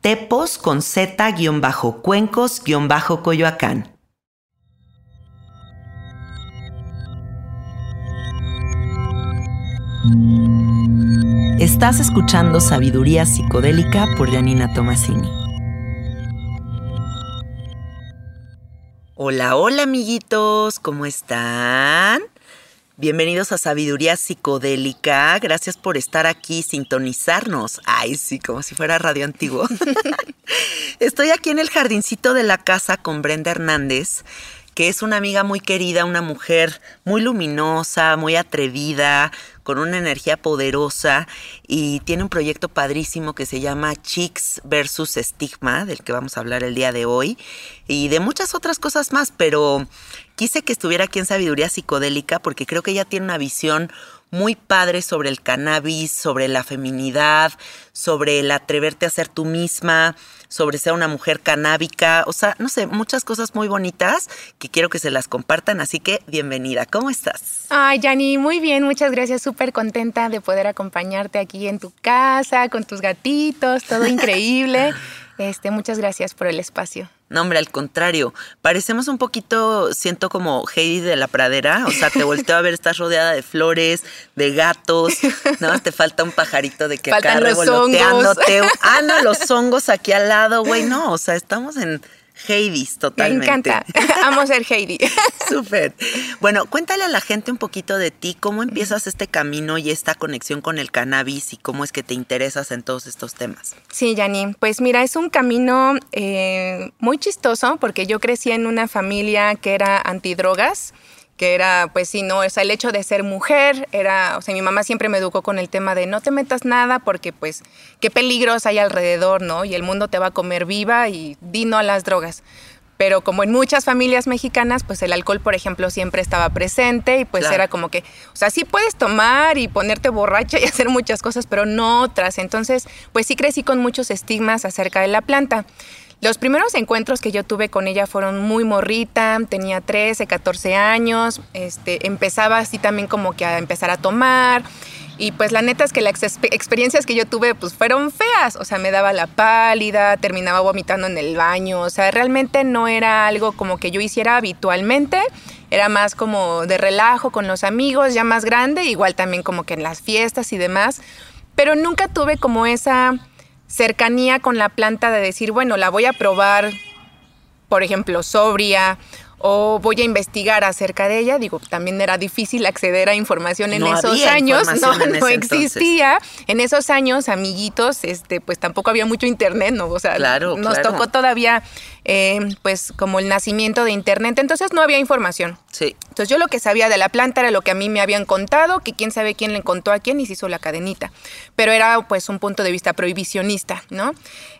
tepos con z-cuencos-coyoacán. Estás escuchando Sabiduría Psicodélica por Janina Tomasini. Hola, hola amiguitos, ¿cómo están? Bienvenidos a Sabiduría Psicodélica. Gracias por estar aquí, sintonizarnos. Ay, sí, como si fuera radio antiguo. Estoy aquí en el jardincito de la casa con Brenda Hernández, que es una amiga muy querida, una mujer muy luminosa, muy atrevida, con una energía poderosa y tiene un proyecto padrísimo que se llama Chicks versus Estigma, del que vamos a hablar el día de hoy, y de muchas otras cosas más, pero quise que estuviera aquí en Sabiduría Psicodélica porque creo que ella tiene una visión muy padre sobre el cannabis, sobre la feminidad, sobre el atreverte a ser tú misma, sobre ser una mujer canábica, o sea, no sé, muchas cosas muy bonitas que quiero que se las compartan, así que bienvenida, ¿cómo estás? Ay, Yani, muy bien, muchas gracias, súper contenta de poder acompañarte aquí en tu casa, con tus gatitos, todo increíble. Este, muchas gracias por el espacio. No, hombre, al contrario. Parecemos un poquito, siento como Heidi de la pradera. O sea, te volteo a ver, estás rodeada de flores, de gatos. No, te falta un pajarito de que acá revoloteándote. Ah, no, los hongos aquí al lado, güey. No, o sea, estamos en Heidis, totalmente. Me encanta. Amo ser Heidi. Súper. Bueno, cuéntale a la gente un poquito de ti, cómo empiezas este camino y esta conexión con el cannabis y cómo es que te interesas en todos estos temas. Sí, Yani. Pues mira, es un camino eh, muy chistoso porque yo crecí en una familia que era antidrogas que era, pues sí, no, o sea, el hecho de ser mujer, era, o sea, mi mamá siempre me educó con el tema de no te metas nada porque, pues, qué peligros hay alrededor, ¿no? Y el mundo te va a comer viva y vino a las drogas. Pero como en muchas familias mexicanas, pues el alcohol, por ejemplo, siempre estaba presente y pues Claro. era como que, o sea, sí puedes tomar y ponerte borracha y hacer muchas cosas, pero no otras. Entonces, pues sí crecí con muchos estigmas acerca de la planta. Los primeros encuentros que yo tuve con ella fueron muy morrita, tenía 13, 14 años, este, empezaba así también como que a empezar a tomar y pues la neta es que las expe- experiencias que yo tuve pues fueron feas, o sea, me daba la pálida, terminaba vomitando en el baño, o sea, realmente no era algo como que yo hiciera habitualmente, era más como de relajo con los amigos, ya más grande, igual también como que en las fiestas y demás, pero nunca tuve como esa cercanía con la planta de decir, bueno, la voy a probar, por ejemplo, sobria o voy a investigar acerca de ella. Digo, también era difícil acceder a información en No esos había años, no, no entonces. existía. En esos años, amiguitos, este, pues tampoco había mucho internet, ¿no? O sea, Claro, nos claro. tocó todavía, eh, pues, como el nacimiento de internet, entonces no había información. Sí. Entonces yo lo que sabía de la planta era lo que a mí me habían contado, que quién sabe quién le contó a quién y se hizo la cadenita. Pero era pues un punto de vista prohibicionista, ¿no?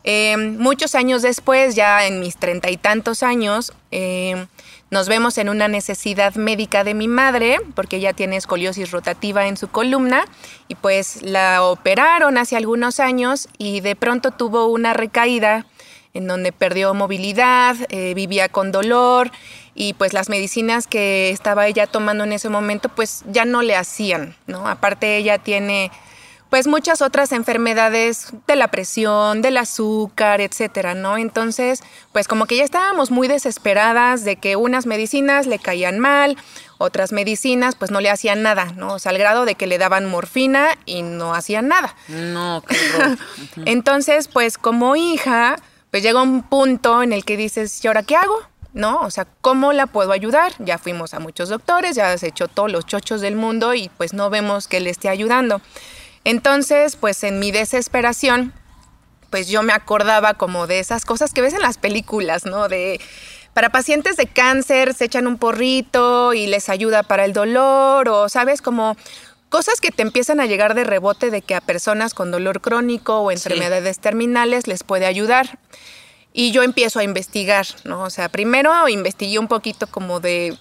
Eh, muchos años después, ya en mis treinta y tantos años, eh, nos vemos en una necesidad médica de mi madre, porque ella tiene escoliosis rotativa en su columna, y pues la operaron hace algunos años y de pronto tuvo una recaída en donde perdió movilidad, eh, vivía con dolor y pues las medicinas que estaba ella tomando en ese momento pues ya no le hacían, ¿no? Aparte ella tiene pues muchas otras enfermedades de la presión, del azúcar, etcétera, ¿no? Entonces, pues como que ya estábamos muy desesperadas de que unas medicinas le caían mal, otras medicinas pues no le hacían nada, ¿no? O sea, al grado de que le daban morfina y no hacían nada. No, qué. Entonces, pues como hija, pues llega un punto en el que dices, ¿y ahora qué hago? ¿No? O sea, ¿cómo la puedo ayudar? Ya fuimos a muchos doctores, ya has hecho todos los chochos del mundo y pues no vemos que le esté ayudando. Entonces, pues en mi desesperación, pues yo me acordaba como de esas cosas que ves en las películas, ¿no? De para pacientes de cáncer se echan un porrito y les ayuda para el dolor o sabes como cosas que te empiezan a llegar de rebote de que a personas con dolor crónico o enfermedades terminales les puede ayudar. Y yo empiezo a investigar, ¿no? O sea, primero investigué un poquito como de,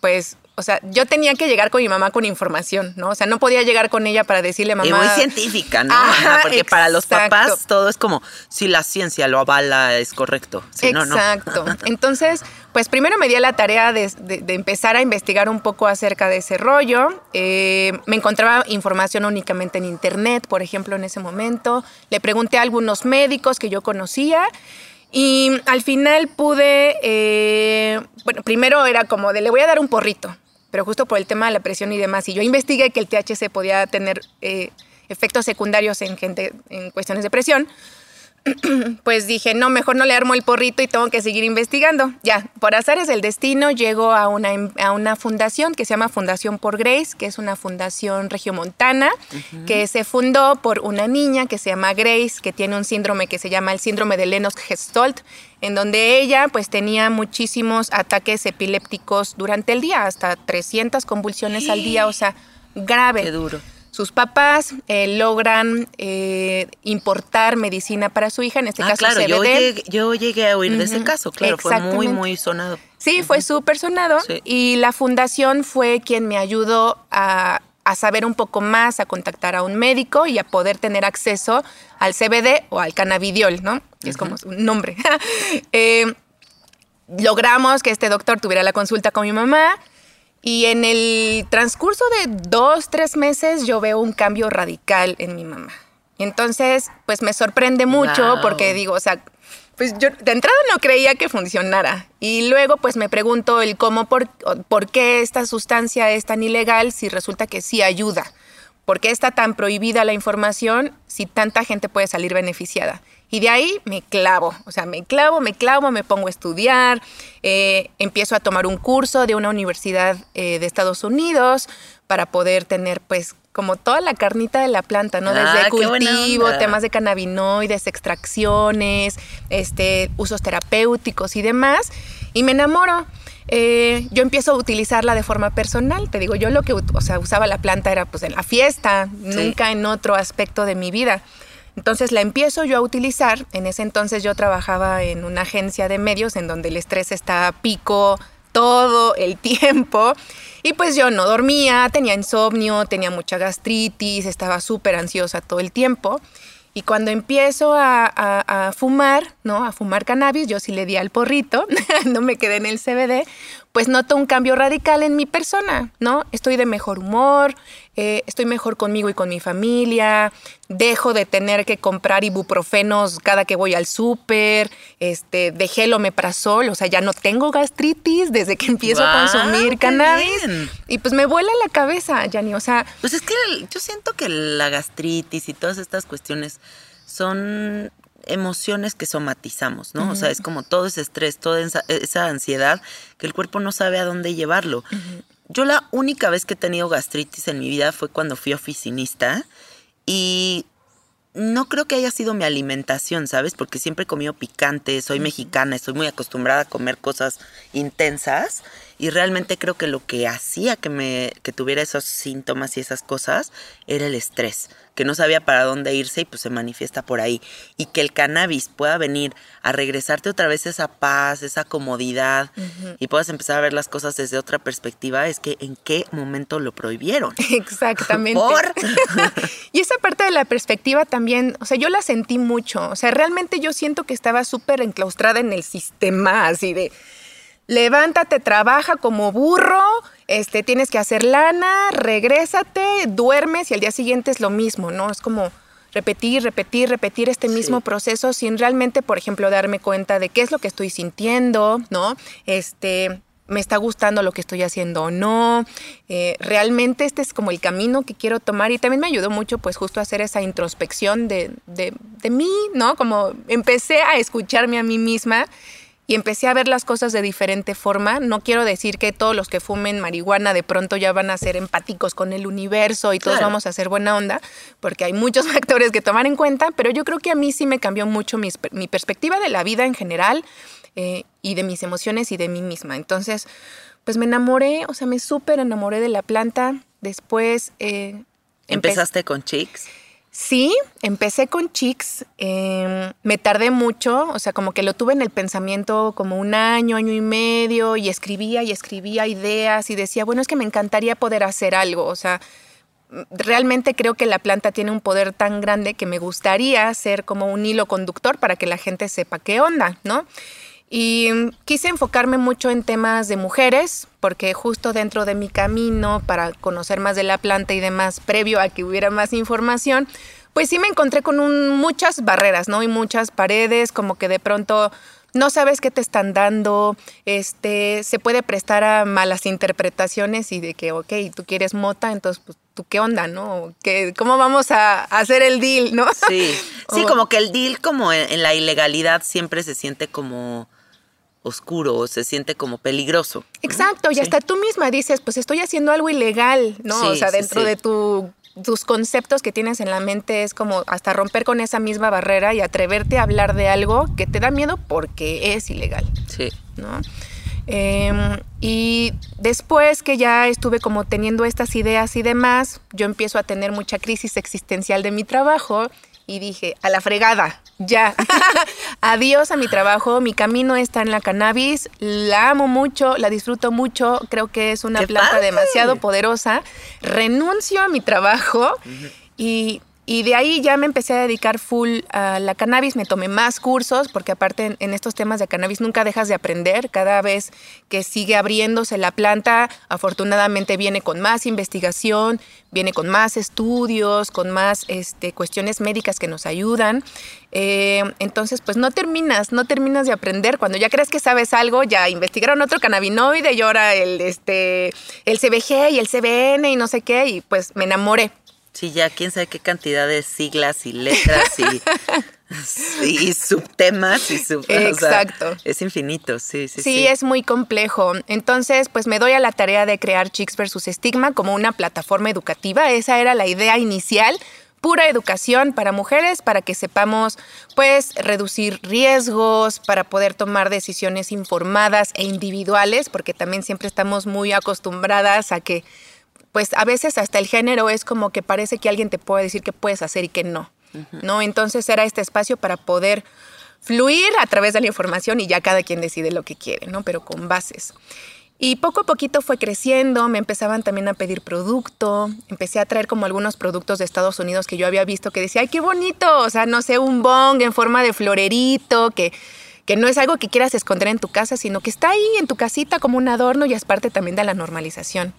pues, o sea, yo tenía que llegar con mi mamá con información, ¿no? O sea, no podía llegar con ella para decirle, mamá... Y muy científica, ¿no? Ajá, Porque para los papás todo es como, si la ciencia lo avala, es correcto. Si no, no. Exacto. Entonces, pues primero me di a la tarea de, empezar a investigar un poco acerca de ese rollo. Eh, me encontraba información únicamente en internet, por ejemplo, en ese momento. Le pregunté a algunos médicos que yo conocía. Y al final pude, eh, bueno, primero era como de le voy a dar un porrito, pero justo por el tema de la presión y demás. Y yo investigué que el THC podía tener eh, efectos secundarios en gente en cuestiones de presión pues dije, no, mejor no le armo el porrito y tengo que seguir investigando. Ya, por azares del destino, llego a una, a una fundación que se llama Fundación por Grace, que es una fundación regiomontana, que se fundó por una niña que se llama Grace, que tiene un síndrome que se llama el síndrome de Lennox-Gastaut, en donde ella pues tenía muchísimos ataques epilépticos durante el día, hasta 300 convulsiones al día, o sea, grave. Qué duro. Sus papás eh, logran eh, importar medicina para su hija, en este Ah, caso claro, CBD. yo llegué, yo llegué a oír de ese caso, claro, fue muy, muy sonado. Sí, fue súper sonado. Sí. Y la fundación fue quien me ayudó a, a saber un poco más, a contactar a un médico y a poder tener acceso al CBD o al cannabidiol, ¿no? Que es como su nombre. Eh, logramos que este doctor tuviera la consulta con mi mamá. Y en el transcurso de dos, tres meses yo veo un cambio radical en mi mamá. Entonces, pues me sorprende mucho Wow. porque digo, o sea, pues yo de entrada no creía que funcionara. Y luego pues me pregunto el cómo, por, por qué esta sustancia es tan ilegal si resulta que sí ayuda. ¿Por qué está tan prohibida la información si tanta gente puede salir beneficiada? Y de ahí me clavo, o sea, me clavo, me clavo, me pongo a estudiar, eh, empiezo a tomar un curso de una universidad eh, de Estados Unidos para poder tener pues como toda la carnita de la planta, ¿no? Ah, Desde buena cultivo, temas de cannabinoides, extracciones, este, usos terapéuticos y demás. Y me enamoro. eh, yo empiezo a utilizarla de forma personal. Te digo, yo lo que o sea, usaba la planta era pues en la fiesta, nunca en otro aspecto de mi vida. Entonces la empiezo yo a utilizar. En ese entonces yo trabajaba en una agencia de medios en donde el estrés está a pico todo el tiempo. Y pues yo no dormía, tenía insomnio, tenía mucha gastritis, estaba súper ansiosa todo el tiempo. Y cuando empiezo a, fumar, ¿no? A fumar cannabis, yo sí le di al porrito, no me quedé en el CBD, pues noto un cambio radical en mi persona, ¿no? Estoy de mejor humor, eh, estoy mejor conmigo y con mi familia, dejo de tener que comprar ibuprofenos cada que voy al súper, este, dejé el omeprazol, o sea, ya no tengo gastritis desde que empiezo a consumir cannabis. Y pues me vuela la cabeza, Yanni, o sea... Pues es que yo siento que la gastritis y todas estas cuestiones son emociones que somatizamos, ¿no? O sea, es como todo ese estrés, toda esa, ansiedad que el cuerpo no sabe a dónde llevarlo. Yo la única vez que he tenido gastritis en mi vida fue cuando fui oficinista y no creo que haya sido mi alimentación, ¿sabes? Porque siempre he comido picante, soy mexicana, estoy muy acostumbrada a comer cosas intensas y realmente creo que lo que hacía que me que tuviera esos síntomas y esas cosas era el estrés que no sabía para dónde irse y pues se manifiesta por ahí. Y que el cannabis pueda venir a regresarte otra vez esa paz esa comodidad y puedas empezar a ver las cosas desde otra perspectiva es que en qué momento lo prohibieron exactamente. Y esa parte de la perspectiva también o sea yo la sentí mucho o sea realmente yo siento que estaba súper enclaustrada en el sistema así de levántate, trabaja como burro, este, tienes que hacer lana, regrésate, duermes y al día siguiente es lo mismo, ¿no? Es como repetir, repetir, repetir este mismo proceso sin realmente, por ejemplo, darme cuenta de qué es lo que estoy sintiendo, ¿no? Este, me está gustando lo que estoy haciendo o no. Eh, realmente este es como el camino que quiero tomar y también me ayudó mucho pues justo a hacer esa introspección de, de, de mí, ¿no? Como empecé a escucharme a mí misma y empecé a ver las cosas de diferente forma. No quiero decir que todos los que fumen marihuana de pronto ya van a ser empáticos con el universo y todos vamos a hacer buena onda, porque hay muchos factores que tomar en cuenta, pero yo creo que a mí sí me cambió mucho mi, perspectiva de la vida en general eh, y de mis emociones y de mí misma. Entonces, pues me enamoré, o sea, me súper enamoré de la planta. Después... Eh, ¿Empezaste con Chicks? Sí, empecé con Chicks, em, me tardé mucho, o sea, como que lo tuve en el pensamiento como un año, año y medio, y escribía y escribía ideas y decía, bueno, es que me encantaría poder hacer algo, o sea, realmente creo que la planta tiene un poder tan grande que me gustaría ser como un hilo conductor para que la gente sepa qué onda, ¿no? Y quise enfocarme mucho en temas de mujeres, porque justo dentro de mi camino para conocer más de la planta y demás, previo a que hubiera más información, pues sí me encontré con muchas barreras, ¿no? Y muchas paredes, como que de pronto no sabes qué te están dando, este, se puede prestar a malas interpretaciones y de que, ok, tú quieres mota, entonces, pues, ¿tú qué onda, no? ¿Qué, ¿Cómo vamos a hacer el deal, no? Sí, sí, como que el deal como en la ilegalidad siempre se siente como oscuro o se siente como peligroso. Exacto, y hasta tú misma dices, pues estoy haciendo algo ilegal, ¿no? o sea, dentro de tus conceptos que tienes en la mente es como hasta romper con esa misma barrera y atreverte a hablar de algo que te da miedo porque es ilegal. Sí. ¿no? Em, y después que ya estuve como teniendo estas ideas y demás, yo empiezo a tener mucha crisis existencial de mi trabajo y dije, a la fregada, ya. Adiós a mi trabajo, mi camino está en la cannabis, la amo mucho, la disfruto mucho, creo que es una planta demasiado poderosa. Renuncio a mi trabajo y y de ahí ya me empecé a dedicar full a la cannabis, me tomé más cursos, porque aparte en, estos temas de cannabis nunca dejas de aprender, cada vez que sigue abriéndose la planta, afortunadamente viene con más investigación, viene con más estudios, con más este, cuestiones médicas que nos ayudan. Eh, entonces, pues no terminas, no terminas de aprender. Cuando ya crees que sabes algo, ya investigaron otro cannabinoide y ahora el, este, el CBG y el CBN y no sé qué, y pues me enamoré. Sí, ya quién sabe qué cantidad de siglas y letras y, subtemas y sub, Exacto. es infinito, sí, sí, sí. Sí, es muy complejo. Entonces, pues me doy a la tarea de crear Chicks versus Estigma como una plataforma educativa. Esa era la idea inicial pura educación para mujeres para que sepamos pues reducir riesgos, para poder tomar decisiones informadas e individuales, porque también siempre estamos muy acostumbradas a que pues a veces hasta el género es como que parece que alguien te puede decir qué puedes hacer y qué no. ¿No? Entonces era este espacio para poder fluir a través de la información y ya cada quien decide lo que quiere, ¿no? Pero con bases. Y poco a poquito fue creciendo, me empezaban también a pedir producto, empecé a traer como algunos productos de Estados Unidos que yo había visto que decía, ay, qué bonito, o sea, no sé, un bong en forma de florerito, que, que no es algo que quieras esconder en tu casa, sino que está ahí en tu casita como un adorno y es parte también de la normalización.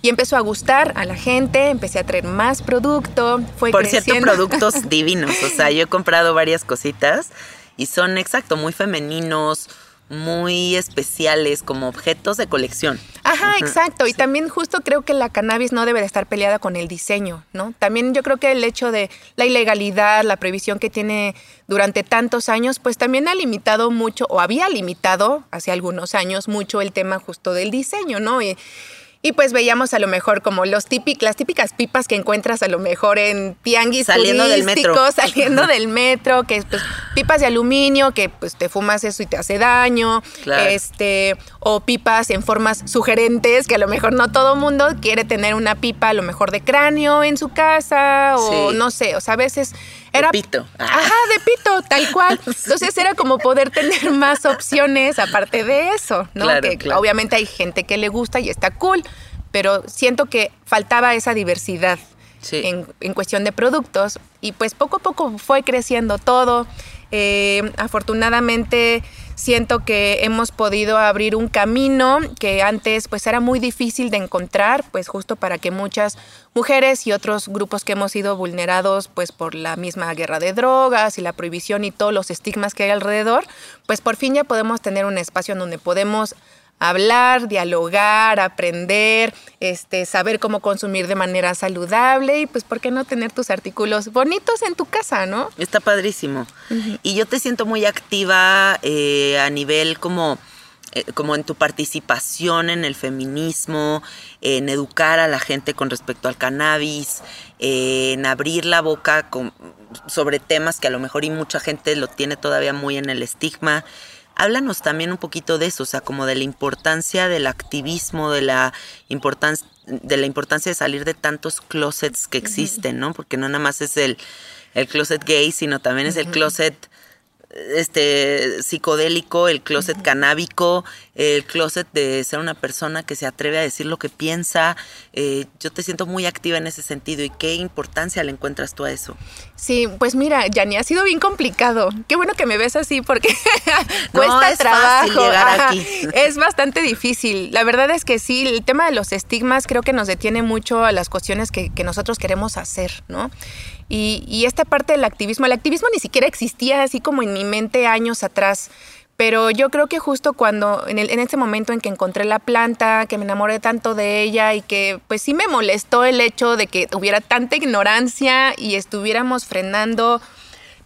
Y empezó a gustar a la gente, empecé a traer más producto, fue Por cierto, productos divinos, o sea, yo he comprado varias cositas y son, exacto, muy femeninos, muy especiales, como objetos de colección. Ajá, exacto. Y también justo creo que la cannabis no debe de estar peleada con el diseño, ¿no? También yo creo que el hecho de la ilegalidad, la prohibición que tiene durante tantos años, pues también ha limitado mucho, o había limitado hace algunos años mucho el tema justo del diseño, ¿no? Y, y pues veíamos a lo mejor como los típicas, las típicas pipas que encuentras a lo mejor en tianguis saliendo del metro. saliendo del metro, que pues pipas de aluminio, que pues te fumas eso y te hace daño, este, o pipas en formas sugerentes, que a lo mejor no todo mundo quiere tener una pipa a lo mejor de cráneo en su casa, o no sé, o sea, a veces era, de pito. Ajá, de pito, tal cual. Entonces era como poder tener más opciones aparte de eso, ¿no? que obviamente hay gente que le gusta y está cool, pero siento que faltaba esa diversidad en, en, cuestión de productos y pues poco a poco fue creciendo todo. Eh, afortunadamente siento que hemos podido abrir un camino que antes pues era muy difícil de encontrar, pues justo para que muchas mujeres y otros grupos que hemos sido vulnerados pues por la misma guerra de drogas y la prohibición y todos los estigmas que hay alrededor, pues por fin ya podemos tener un espacio en donde podemos hablar, dialogar, aprender, este, saber cómo consumir de manera saludable y pues por qué no tener tus artículos bonitos en tu casa, ¿no? Está padrísimo. Y yo te siento muy activa eh, a nivel como eh, como en tu participación en el feminismo, en educar a la gente con respecto al cannabis, en abrir la boca sobre temas que a lo mejor y mucha gente lo tiene todavía muy en el estigma. Háblanos también un poquito de eso, o sea, como de la importancia del activismo, de la importancia de la importancia de salir de tantos closets que existen, ¿no? Porque no nada más es el, el closet gay, sino también es el closet este psicodélico, el closet canábico, el closet de ser una persona que se atreve a decir lo que piensa. Eh, yo te siento muy activa en ese sentido y qué importancia le encuentras tú a eso. Sí, pues mira, Yani, ha sido bien complicado. Qué bueno que me ves así porque cuesta trabajo. aquí. Es bastante difícil. La verdad es que sí, el tema de los estigmas creo que nos detiene mucho a las cuestiones que, que nosotros queremos hacer, ¿no? Y, esta parte del activismo, el activismo ni siquiera existía así como en mi mente años atrás. Pero yo creo que justo cuando, en, el, en ese momento en que encontré la planta, que me enamoré tanto de ella y que pues sí me molestó el hecho de que hubiera tanta ignorancia y estuviéramos frenando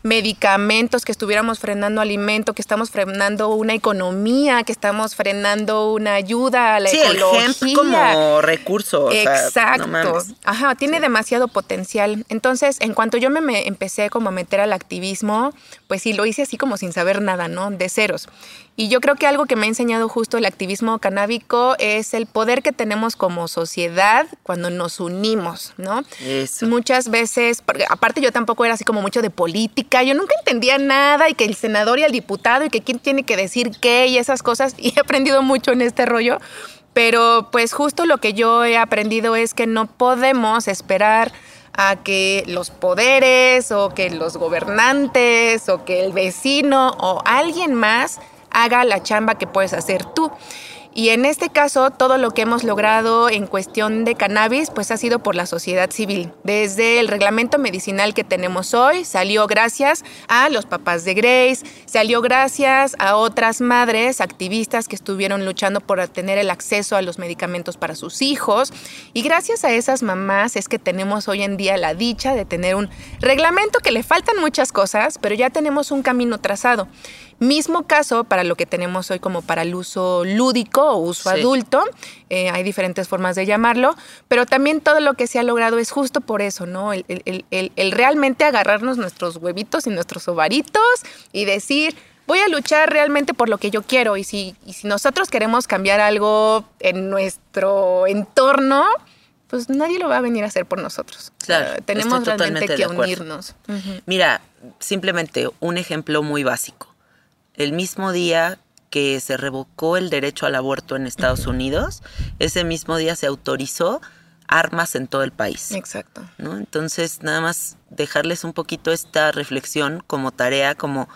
medicamentos, que estuviéramos frenando alimento, que estamos frenando una economía, que estamos frenando una ayuda a la sí, ecología. El como recurso. Exacto. Ajá, tiene demasiado potencial. Entonces, en cuanto yo me, empecé como a meter al activismo, pues sí, lo hice así como sin saber nada, ¿no? De ceros. Y yo creo que algo que me ha enseñado justo el activismo canábico es el poder que tenemos como sociedad cuando nos unimos, ¿no? Eso. Muchas veces, porque aparte yo tampoco era así como mucho de política, yo nunca entendía nada y que el senador y el diputado y que quién tiene que decir qué y esas cosas, y he aprendido mucho en este rollo, pero pues justo lo que yo he aprendido es que no podemos esperar a que los poderes o que los gobernantes o que el vecino o alguien más haga la chamba que puedes hacer tú. Y en este caso, todo lo que hemos logrado en cuestión de cannabis, pues ha sido por la sociedad civil. Desde el reglamento medicinal que tenemos hoy, salió gracias a los papás de Grace, salió gracias a otras madres activistas que estuvieron luchando por tener el acceso a los medicamentos para sus hijos. Y gracias a esas mamás es que tenemos hoy en día la dicha de tener un reglamento que le faltan muchas cosas, pero ya tenemos un camino trazado. Mismo caso para lo que tenemos hoy como para el uso lúdico o uso Sí. adulto. Eh, hay diferentes formas de llamarlo, pero también todo lo que se ha logrado es justo por eso, ¿no? El, el- el- el- el realmente agarrarnos nuestros huevitos y nuestros ovaritos y decir, voy a luchar realmente por lo que yo quiero. Y si, y si nosotros queremos cambiar algo en nuestro entorno, pues nadie lo va a venir a hacer por nosotros. Claro, tenemos realmente que unirnos. Mira, simplemente un ejemplo muy básico. El mismo día que se revocó el derecho al aborto en Estados Unidos, ese mismo día se autorizó armas en todo el país. Exacto. ¿no? Entonces, nada más dejarles un poquito esta reflexión como tarea, como,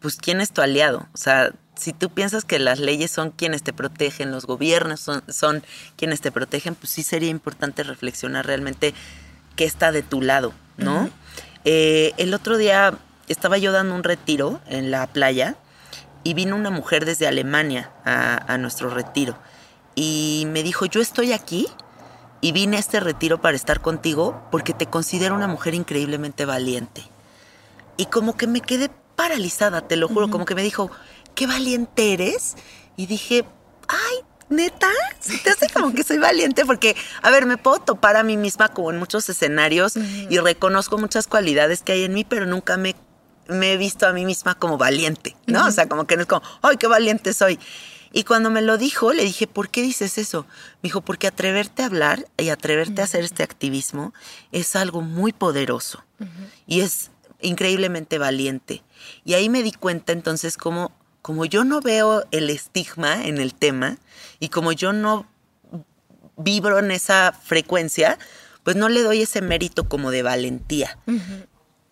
pues, ¿quién es tu aliado? O sea, si tú piensas que las leyes son quienes te protegen, los gobiernos son, son quienes te protegen, pues sí sería importante reflexionar realmente qué está de tu lado, ¿no? Eh, el otro día estaba yo dando un retiro en la playa y vino una mujer desde Alemania a, a nuestro retiro y me dijo, yo estoy aquí y vine a este retiro para estar contigo porque te considero una mujer increíblemente valiente. Y como que me quedé paralizada, te lo juro, como que me dijo, qué valiente eres. Y dije, ay, neta, ¿Se te hace como que soy valiente porque, a ver, me puedo topar a mí misma como en muchos escenarios y reconozco muchas cualidades que hay en mí, pero nunca me, me he visto a mí misma como valiente, ¿no? O sea, como que no es como, ay, qué valiente soy. Y cuando me lo dijo, le dije, ¿por qué dices eso? Me dijo, porque atreverte a hablar y atreverte a hacer este activismo es algo muy poderoso y es increíblemente valiente. Y ahí me di cuenta entonces como, como yo no veo el estigma en el tema y como yo no vibro en esa frecuencia, pues no le doy ese mérito como de valentía.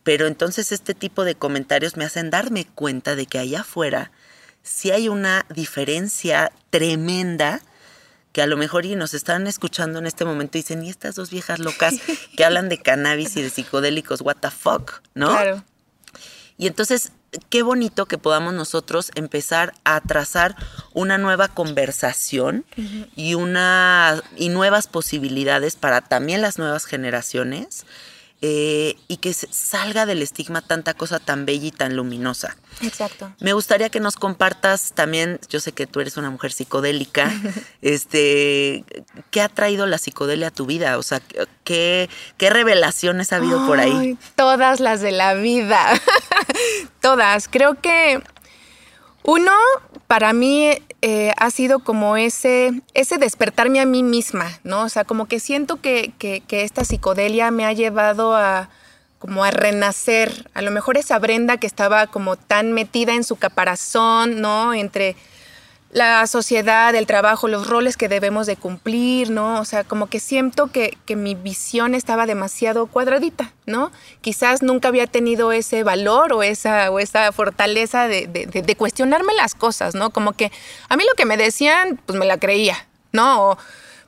Pero entonces este tipo de comentarios me hacen darme cuenta de que allá afuera sí hay una diferencia tremenda que a lo mejor y nos están escuchando en este momento y dicen, ¿y estas dos viejas locas que hablan de cannabis y de psicodélicos, what the fuck? ¿No? Claro. Y entonces, qué bonito que podamos nosotros empezar a trazar una nueva conversación y, una, y nuevas posibilidades para también las nuevas generaciones eh, y que salga del estigma tanta cosa tan bella y tan luminosa. Exacto. Me gustaría que nos compartas también, yo sé que tú eres una mujer psicodélica, este, ¿qué ha traído la psicodelia a tu vida? O sea, ¿qué, qué revelaciones ha habido por ahí? Todas las de la vida. todas. Creo que uno, para mí, eh, ha sido como ese, ese despertarme a mí misma, ¿no? O sea, como que siento que, que- que esta psicodelia me ha llevado a como a renacer. A lo mejor esa Brenda que estaba como tan metida en su caparazón, ¿no? Entre la sociedad, el trabajo, los roles que debemos de cumplir, ¿no? O sea, como que siento que, que mi visión estaba demasiado cuadradita, ¿no? Quizás nunca había tenido ese valor o esa, o esa fortaleza de, de- cuestionarme las cosas, ¿no? Como que a mí lo que me decían, pues me la creía, ¿no?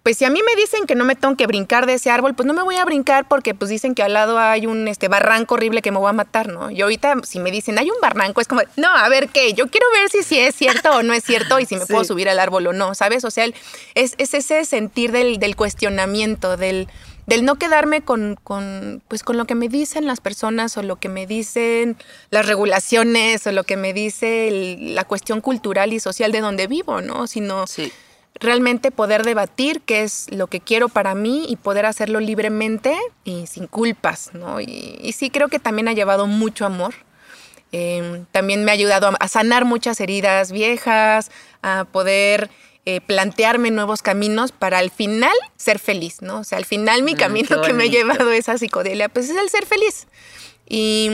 Pues si a mí me dicen que no me tengo que brincar de ese árbol, pues no me voy a brincar porque pues dicen que al lado hay un este barranco horrible que me voy a matar, ¿no? Y ahorita si me dicen hay un barranco, es como, no, a ver qué, yo quiero ver si, si es cierto o no es cierto y si me Sí. puedo subir al árbol o no, ¿sabes? O sea, el- es, es ese sentir del, del cuestionamiento, del, del no quedarme con, con, pues, con lo que me dicen las personas o lo que me dicen las regulaciones o lo que me dice el- la cuestión cultural y social de donde vivo, ¿no? Sino Sí. Realmente poder debatir qué es lo que quiero para mí y poder hacerlo libremente y sin culpas, ¿no? Y, y sí creo que también ha llevado mucho amor. Eh, también me ha ayudado a, a sanar muchas heridas viejas, a poder eh, plantearme nuevos caminos para al final ser feliz, ¿no? O sea, al final mi Mm, camino que me ha llevado a esa psicodelia, pues es el ser feliz. Y,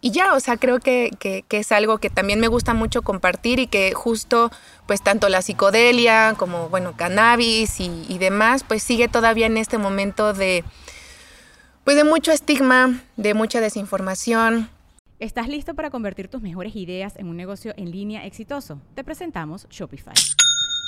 y ya, o sea, creo que, que- es algo que también me gusta mucho compartir y que justo, pues tanto la psicodelia como, bueno, cannabis y, y demás, pues sigue todavía en este momento de, pues de mucho estigma, de mucha desinformación. ¿Estás listo para convertir tus mejores ideas en un negocio en línea exitoso? Te presentamos Shopify.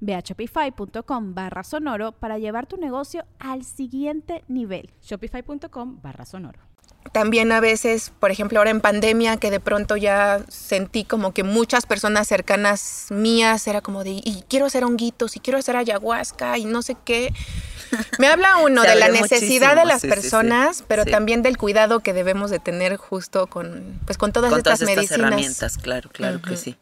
Ve a shopify.com barra sonoro para llevar tu negocio al siguiente nivel. Shopify.com barra sonoro. También a veces, por ejemplo, ahora en pandemia, que de pronto ya sentí como que muchas personas cercanas mías era como de, y quiero hacer honguitos, y quiero hacer ayahuasca, y no sé qué. Me habla uno de la necesidad de las sí, sí, sí. personas, pero también del cuidado que debemos de tener justo con, pues, con todas con estas todas estas medicinas. herramientas, claro, claro que sí.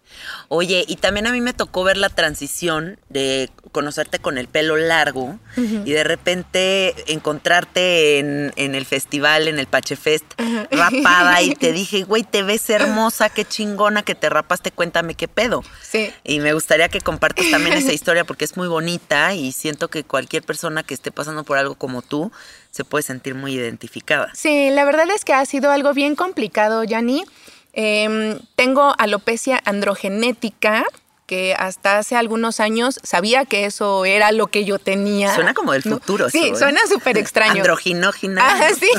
Oye, y también a mí me tocó ver la transición de conocerte con el pelo largo y de repente encontrarte en, en el festival, en el Pachefest, rapada y te dije, güey, te ves hermosa, qué chingona que te rapaste, cuéntame qué pedo. Sí. Y me gustaría que compartas también esa historia porque es muy bonita y siento que cualquier persona que esté pasando por algo como tú se puede sentir muy identificada. Sí, la verdad es que ha sido algo bien complicado, Yanni. Em, tengo alopecia androgenética, que hasta hace algunos años sabía que eso era lo que yo tenía. Suena como del ¿no? futuro. Sí, eso, ¿eh? suena súper extraño. Androginógina. Ajá, sí.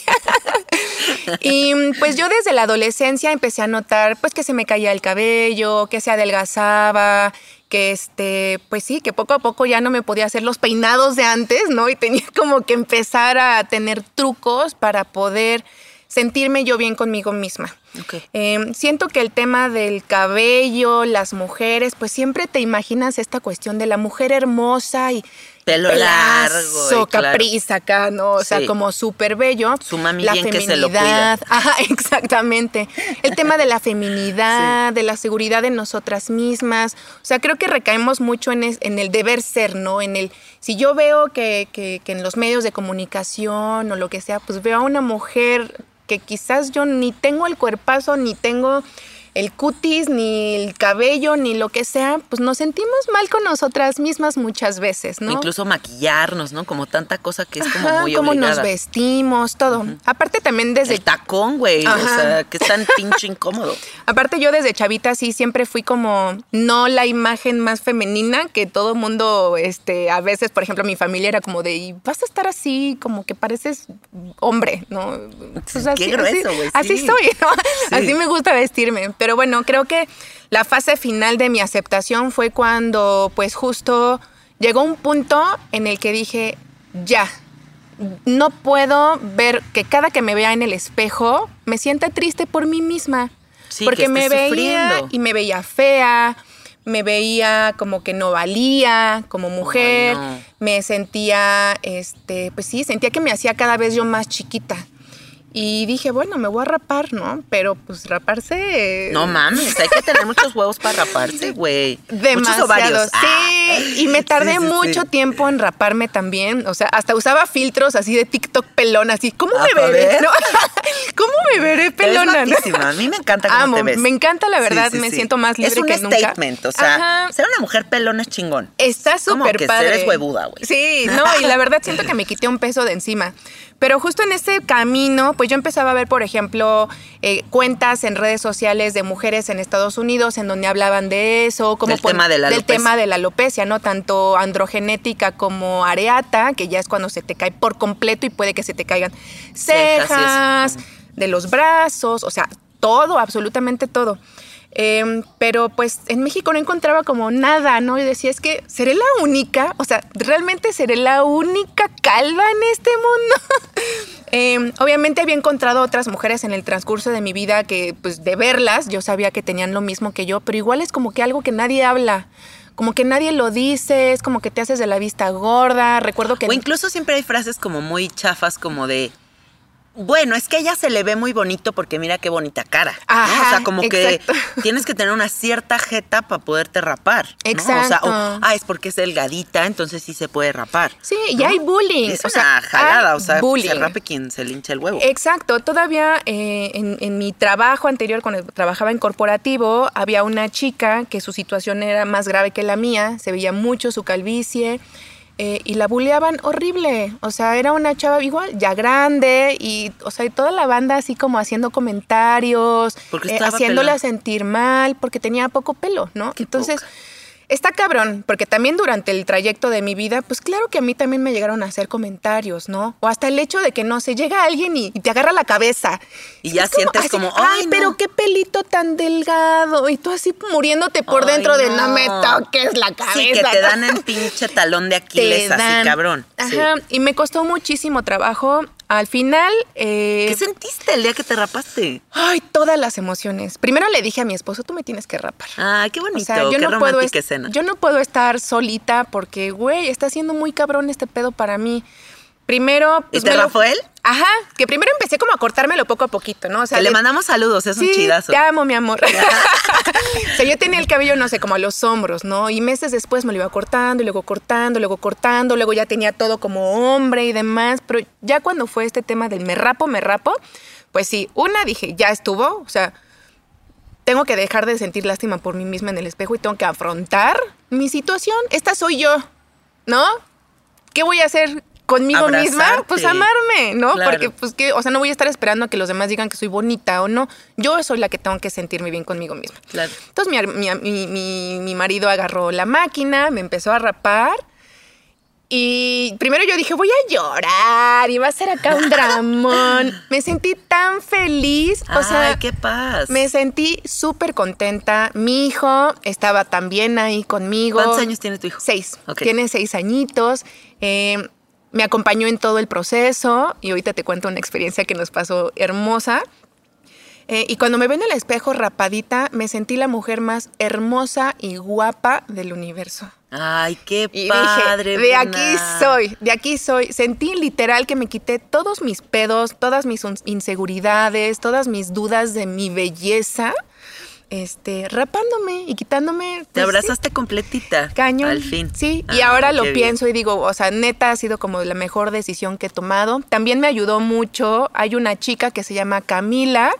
y pues yo desde la adolescencia empecé a notar pues que se me caía el cabello, que se adelgazaba, que este, pues sí, que poco a poco ya no me podía hacer los peinados de antes, ¿no? Y tenía como que empezar a tener trucos para poder sentirme yo bien conmigo misma. Ok. Eh, siento que el tema del cabello, las mujeres, pues siempre te imaginas esta cuestión de la mujer hermosa y Pelo largo y claro. capriza acá, ¿no? O sea, como súper bello. Su mami la bien que se lo feminidad. Ajá, exactamente. El tema de la feminidad, de la seguridad en nosotras mismas. O sea, creo que recaemos mucho en, es- en el deber ser, ¿no? En el, si yo veo que, que- que en los medios de comunicación o lo que sea, pues veo a una mujer que quizás yo ni tengo el cuerpazo, ni tengo el cutis, ni el cabello, ni lo que sea, pues nos sentimos mal con nosotras mismas muchas veces, ¿no? Incluso maquillarnos, ¿no? Como tanta cosa que es como Ajá, muy cómo obligada. nos vestimos, todo. Aparte también desde El tacón, güey. O sea, que es tan pinche incómodo. Aparte yo desde chavita sí siempre fui como no la imagen más femenina que todo mundo, este, a veces, por ejemplo, mi familia era como de, "Y vas a estar así, como que pareces hombre, ¿no? Pues Qué grueso, güey, Así sí. soy, ¿no? Sí. Así me gusta vestirme. Pero bueno, creo que la fase final de mi aceptación fue cuando, pues justo llegó un punto en el que dije, ya, no puedo ver que cada que me vea en el espejo me sienta triste por mí misma. Sí, porque que me veía sufriendo. y me veía fea, me veía como que no valía como mujer, no. me sentía, este, pues sí, sentía que me hacía cada vez yo más chiquita. Y dije, bueno, me voy a rapar, ¿no? Pero pues raparse... No mames, hay que tener muchos huevos para raparse, güey. Muchos Demasiado, ovarios. sí. Ah. Y me tardé Sí, sí, mucho sí. tiempo en raparme también. O sea, hasta usaba filtros así de TikTok pelón, así. ¿Cómo Ah, me veré? no? ¿Cómo me veré pelona? no? A mí me encanta cómo Amo, te ves. me encanta, la verdad, me siento más libre Es un que nunca. statement, o sea, Ajá. ser una mujer pelona es chingón. Está Es como súper que padre. eres huevuda, güey. Sí, no, y la verdad siento que me quité un peso de encima. Pero justo en ese camino, pues yo empezaba a ver, por ejemplo, eh, cuentas en redes sociales de mujeres en Estados Unidos en donde hablaban de eso, como Del tema de la del alopecia. tema de la alopecia, ¿no? Tanto androgenética como areata, que ya es cuando se te cae por completo y puede que se te caigan Cejas de los brazos, o sea, todo, absolutamente todo. Em, pero pues en México no encontraba como nada, ¿no? Y decía, es que seré la única, o sea, realmente seré la única calva en este mundo. Em, obviamente había encontrado otras mujeres en el transcurso de mi vida que, pues de verlas, yo sabía que tenían lo mismo que yo, pero igual es como que algo que nadie habla. Como que nadie lo dice, es como que te haces de la vista gorda. Recuerdo que O incluso siempre hay frases como muy chafas, como de Bueno, es que ella se le ve muy bonito porque mira qué bonita cara. ¿no? Ajá, o sea, como exacto. que tienes que tener una cierta jeta para poderte rapar. ¿no? O sea, Exacto. o, ah, es porque es delgadita, entonces sí se puede rapar. Sí, y hay bullying. Es o una sea, jalada, o sea, se bullying. rape quien se le hincha el huevo. Exacto, todavía eh, en, en mi trabajo anterior, cuando trabajaba en corporativo, había una chica que su situación era más grave que la mía, se veía mucho su calvicie eh, y la bulleaban horrible. O sea, era una chava igual, ya grande y, o sea, y toda la banda así como haciendo comentarios, Porque eh, haciéndola sentir mal porque tenía poco pelo, ¿no? Qué Entonces... poca. Está cabrón, porque también durante el trayecto de mi vida, pues claro que a mí también me llegaron a hacer comentarios, ¿no? O hasta el hecho de que, no sé, llega alguien y, y te agarra la cabeza. Y ya como sientes así, como, ay, pero qué pelito tan delgado. Y tú así muriéndote por Ay, dentro de no me toques la cabeza. Sí, que te dan en pinche talón de Aquiles, así cabrón. Sí. Ajá, y me costó muchísimo trabajo. Al final, eh, ¿Qué sentiste el día que te rapaste? ay, todas las emociones. Primero le dije a mi esposo, tú me tienes que rapar. Ay, qué O bonito, sea, yo qué no puedo escena. Yo no puedo estar solita porque, güey, está siendo muy cabrón este pedo para mí. Primero. ¿Y pues, lo- rapó él? Ajá, que primero empecé como a cortármelo poco a poquito, ¿no? O sea, Que le de- mandamos saludos, es un chidazo. Te amo, mi amor. o sea, yo tenía el cabello, no sé, como a los hombros, ¿no? Y meses después me lo iba cortando, y luego cortando, luego cortando, luego ya tenía todo como hombre y demás. Pero ya cuando fue este tema del me rapo, me rapo, pues sí, una dije, ya estuvo, o sea, tengo que dejar de sentir lástima por mí misma en el espejo y tengo que afrontar mi situación. Esta soy yo, ¿no? ¿Qué voy a hacer conmigo misma? Pues amarme, ¿no? Claro. Porque, pues, que, o sea, no voy a estar esperando a que los demás digan que soy bonita o no. Yo soy la que tengo que sentirme bien conmigo misma. Claro. Entonces, mi, mi, mi- mi- marido agarró la máquina, me empezó a rapar. Y primero yo dije, voy a llorar y va a ser acá un dramón. Me sentí tan feliz. O sea, Ay, qué paz. me sentí súper contenta. Mi hijo estaba también ahí conmigo. ¿Cuántos años tiene tu hijo? Seis. Tiene seis añitos. Eh, me acompañó en todo el proceso y ahorita te cuento una experiencia que nos pasó hermosa. Eh, y cuando me ven en el espejo rapadita, me sentí la mujer más hermosa y guapa del universo. Ay, qué Y padre. dije, de aquí soy, de aquí soy. Sentí literal que me quité todos mis pedos, todas mis inseguridades, todas mis dudas de mi belleza, este, rapándome y quitándome. Te pues, abrazaste completita. sí, cañón. Al fin. Sí, y Ay, ahora lo bien. pienso y digo, o sea, neta ha sido como la mejor decisión que he tomado. También me ayudó mucho. Hay una chica que se llama Camila,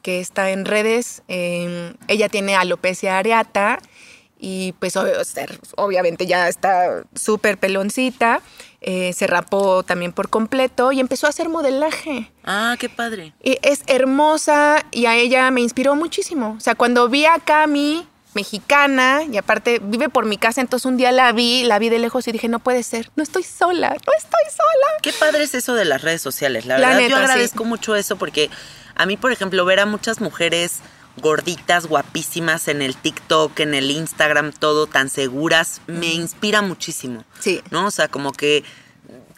que está en redes. eh, ella tiene alopecia areata y pues obviamente ya está súper peloncita. Eh, se rapó también por completo y empezó a hacer modelaje. Ah, qué padre. Y es hermosa y a ella me inspiró muchísimo. O sea, cuando vi a Cami, mexicana, y aparte vive por mi casa, entonces un día la vi, la vi de lejos y dije, no puede ser, no estoy sola, no estoy sola. Qué padre es eso de las redes sociales. La La verdad, yo sí. agradezco mucho eso porque a mí, por ejemplo, ver a muchas mujeres gorditas, guapísimas en el TikTok, en el Instagram, todo tan seguras, me inspira muchísimo. Sí. ¿No? O sea, como que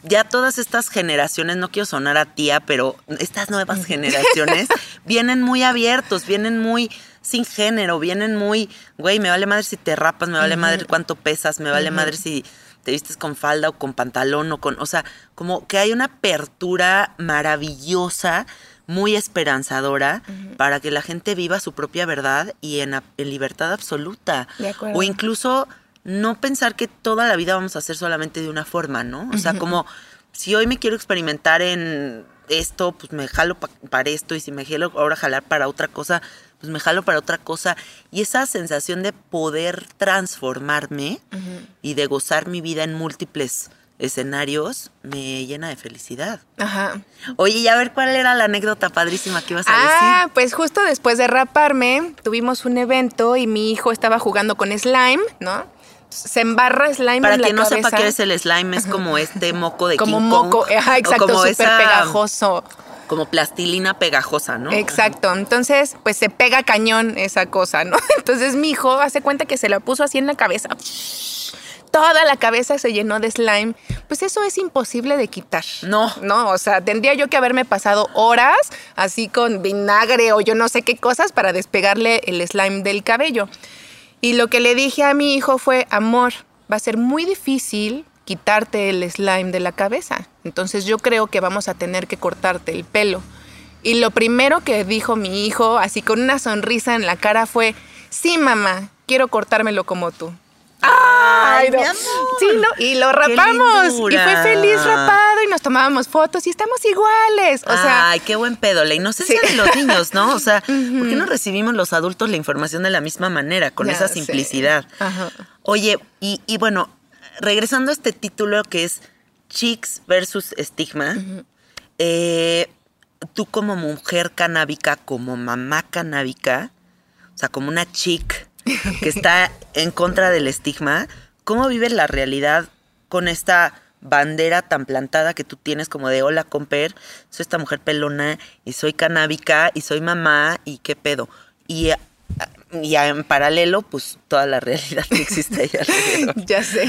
ya todas estas generaciones, no quiero sonar a tía, pero estas nuevas generaciones vienen muy abiertos, vienen muy sin género, vienen muy, güey, me vale madre si te rapas, me vale madre cuánto pesas, me vale madre si te vistes con falda o con pantalón o con, o sea, como que hay una apertura maravillosa, muy esperanzadora para que la gente viva su propia verdad y en, libertad absoluta. De acuerdo. O incluso no pensar que toda la vida vamos a hacer solamente de una forma, ¿no? O sea, como si hoy me quiero experimentar en esto, pues me jalo pa- para esto y si me quiero ahora jalar para otra cosa, pues me jalo para otra cosa. Y esa sensación de poder transformarme y de gozar mi vida en múltiples escenarios me llena de felicidad. Ajá. Oye, y a ver cuál era la anécdota padrísima que ibas a Ah, decir. pues justo después de raparme, tuvimos un evento y mi hijo estaba jugando con slime, ¿no? Se embarra slime Para en la quien no cabeza. sepa qué es el slime, es como este moco de como King moco, Kong, ajá, exacto, como súper esa- pegajoso. Como plastilina pegajosa, ¿no? Exacto. Entonces, pues se pega cañón esa cosa, ¿no? Entonces mi hijo hace cuenta que se la puso así en la cabeza. Toda la cabeza se llenó de slime. Pues eso es imposible de quitar. No. No, o sea, tendría yo que haberme pasado horas así con vinagre o yo no sé qué cosas para despegarle el slime del cabello. Y lo que le dije a mi hijo fue, amor, va a ser muy difícil quitarte el slime de la cabeza. Entonces yo creo que vamos a tener que cortarte el pelo. Y lo primero que dijo mi hijo, así con una sonrisa en la cara, fue, sí, mamá, quiero cortármelo como tú. ¡Ay, no. mi amor! Sí, ¿no? Y lo rapamos. Y fue feliz rapado y nos tomábamos fotos y estamos iguales. O sea, Ay, qué buen pedo. La inocencia Sí. de los niños, ¿no? O sea, ¿por qué no recibimos los adultos la información de la misma manera, con Ya esa simplicidad? Ajá. Oye, y, y bueno, regresando a este título que es Chicks versus Estigma, eh, tú como mujer canábica, como mamá canábica, o sea, como una chick que está en contra del estigma, ¿cómo vives la realidad con esta bandera tan plantada que tú tienes como de hola comper, soy esta mujer pelona y soy canábica y soy mamá y qué pedo? Y, eh, y en paralelo, pues toda la realidad que existe alrededor. Ya sé.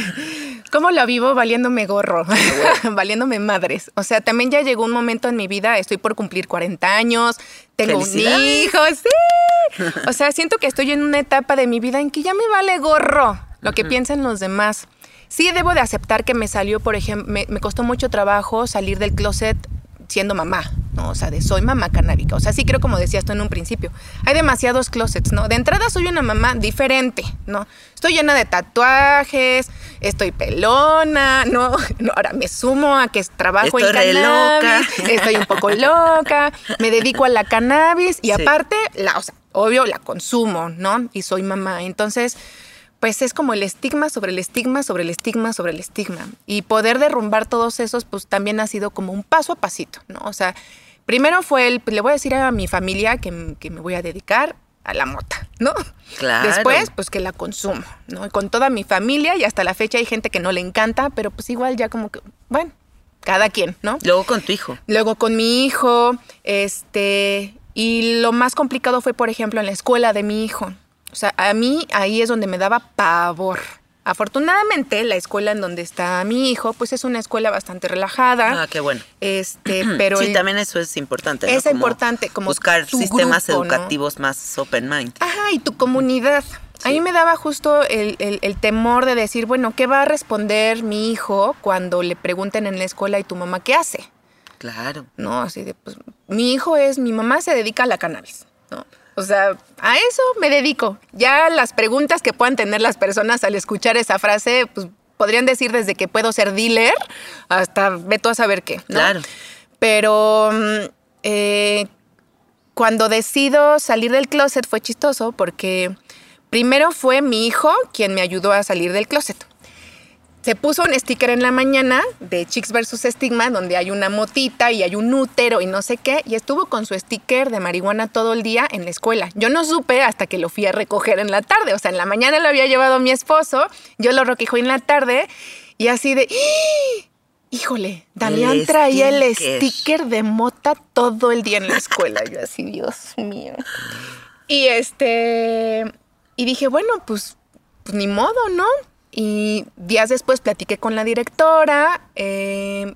¿Cómo la vivo valiéndome gorro? valiéndome madres. O sea, también ya llegó un momento en mi vida, estoy por cumplir 40 años, tengo un hijo, sí. O sea, siento que estoy en una etapa de mi vida en que ya me vale gorro lo que piensan los demás. Sí debo de aceptar que me salió, por ejemplo, me, me costó mucho trabajo salir del closet siendo mamá, ¿no? O sea, de soy mamá canábica. O sea, sí creo como decías tú en un principio. Hay demasiados closets, ¿no? De entrada soy una mamá diferente, ¿no? Estoy llena de tatuajes, estoy pelona, ¿no? Ahora me sumo a que trabajo Estoy en re cannabis, loca. estoy un poco loca, me dedico a la cannabis y Sí. aparte, la, o sea, obvio, la consumo, ¿no? Y soy mamá. Entonces, pues es como el estigma sobre el estigma sobre el estigma sobre el estigma. Y poder derrumbar todos esos, pues también ha sido como un paso a pasito, ¿no? O sea, primero fue el, le voy a decir a mi familia que, que me voy a dedicar a la mota, ¿no? Claro. Después, pues que la consumo, ¿no? Y con toda mi familia y hasta la fecha hay gente que no le encanta, pero pues igual ya como que, bueno, cada quien, ¿no? Luego con tu hijo. Luego con mi hijo, este, y lo más complicado fue, por ejemplo, en la escuela de mi hijo. O sea, a mí ahí es donde me daba pavor. Afortunadamente, la escuela en donde está mi hijo, pues es una escuela bastante relajada. Ah, qué bueno. Este, pero sí, el- también eso es importante. ¿no? Es Como importante, como buscar sistemas grupo, ¿no? educativos más open mind. Ajá, y tu comunidad. A mí me daba justo el, el- el temor de decir, bueno, ¿qué va a responder mi hijo cuando le pregunten en la escuela y tu mamá qué hace? Claro. ¿no? Así de, pues, mi hijo es, mi mamá se dedica a la cannabis. O sea, a eso me dedico. Ya las preguntas que puedan tener las personas al escuchar esa frase, pues podrían decir desde que puedo ser dealer hasta ve tú a saber qué, ¿no? Claro. Pero mm, eh, cuando decido salir del closet fue chistoso porque primero fue mi hijo quien me ayudó a salir del closet. Se puso un sticker en la mañana de Chicks versus Stigma, donde hay una motita y hay un útero y no sé qué, y estuvo con su sticker de marihuana todo el día en la escuela. Yo no supe hasta que lo fui a recoger en la tarde, o sea, en la mañana lo había llevado mi esposo, yo lo recojo en la tarde y así de, ¡Ah! híjole, Damián El traía el sticker. sticker de mota todo el día en la escuela. Yo así, Dios mío. Y este, y dije, bueno, pues, pues ni modo, ¿no? Y días después platiqué con la directora eh,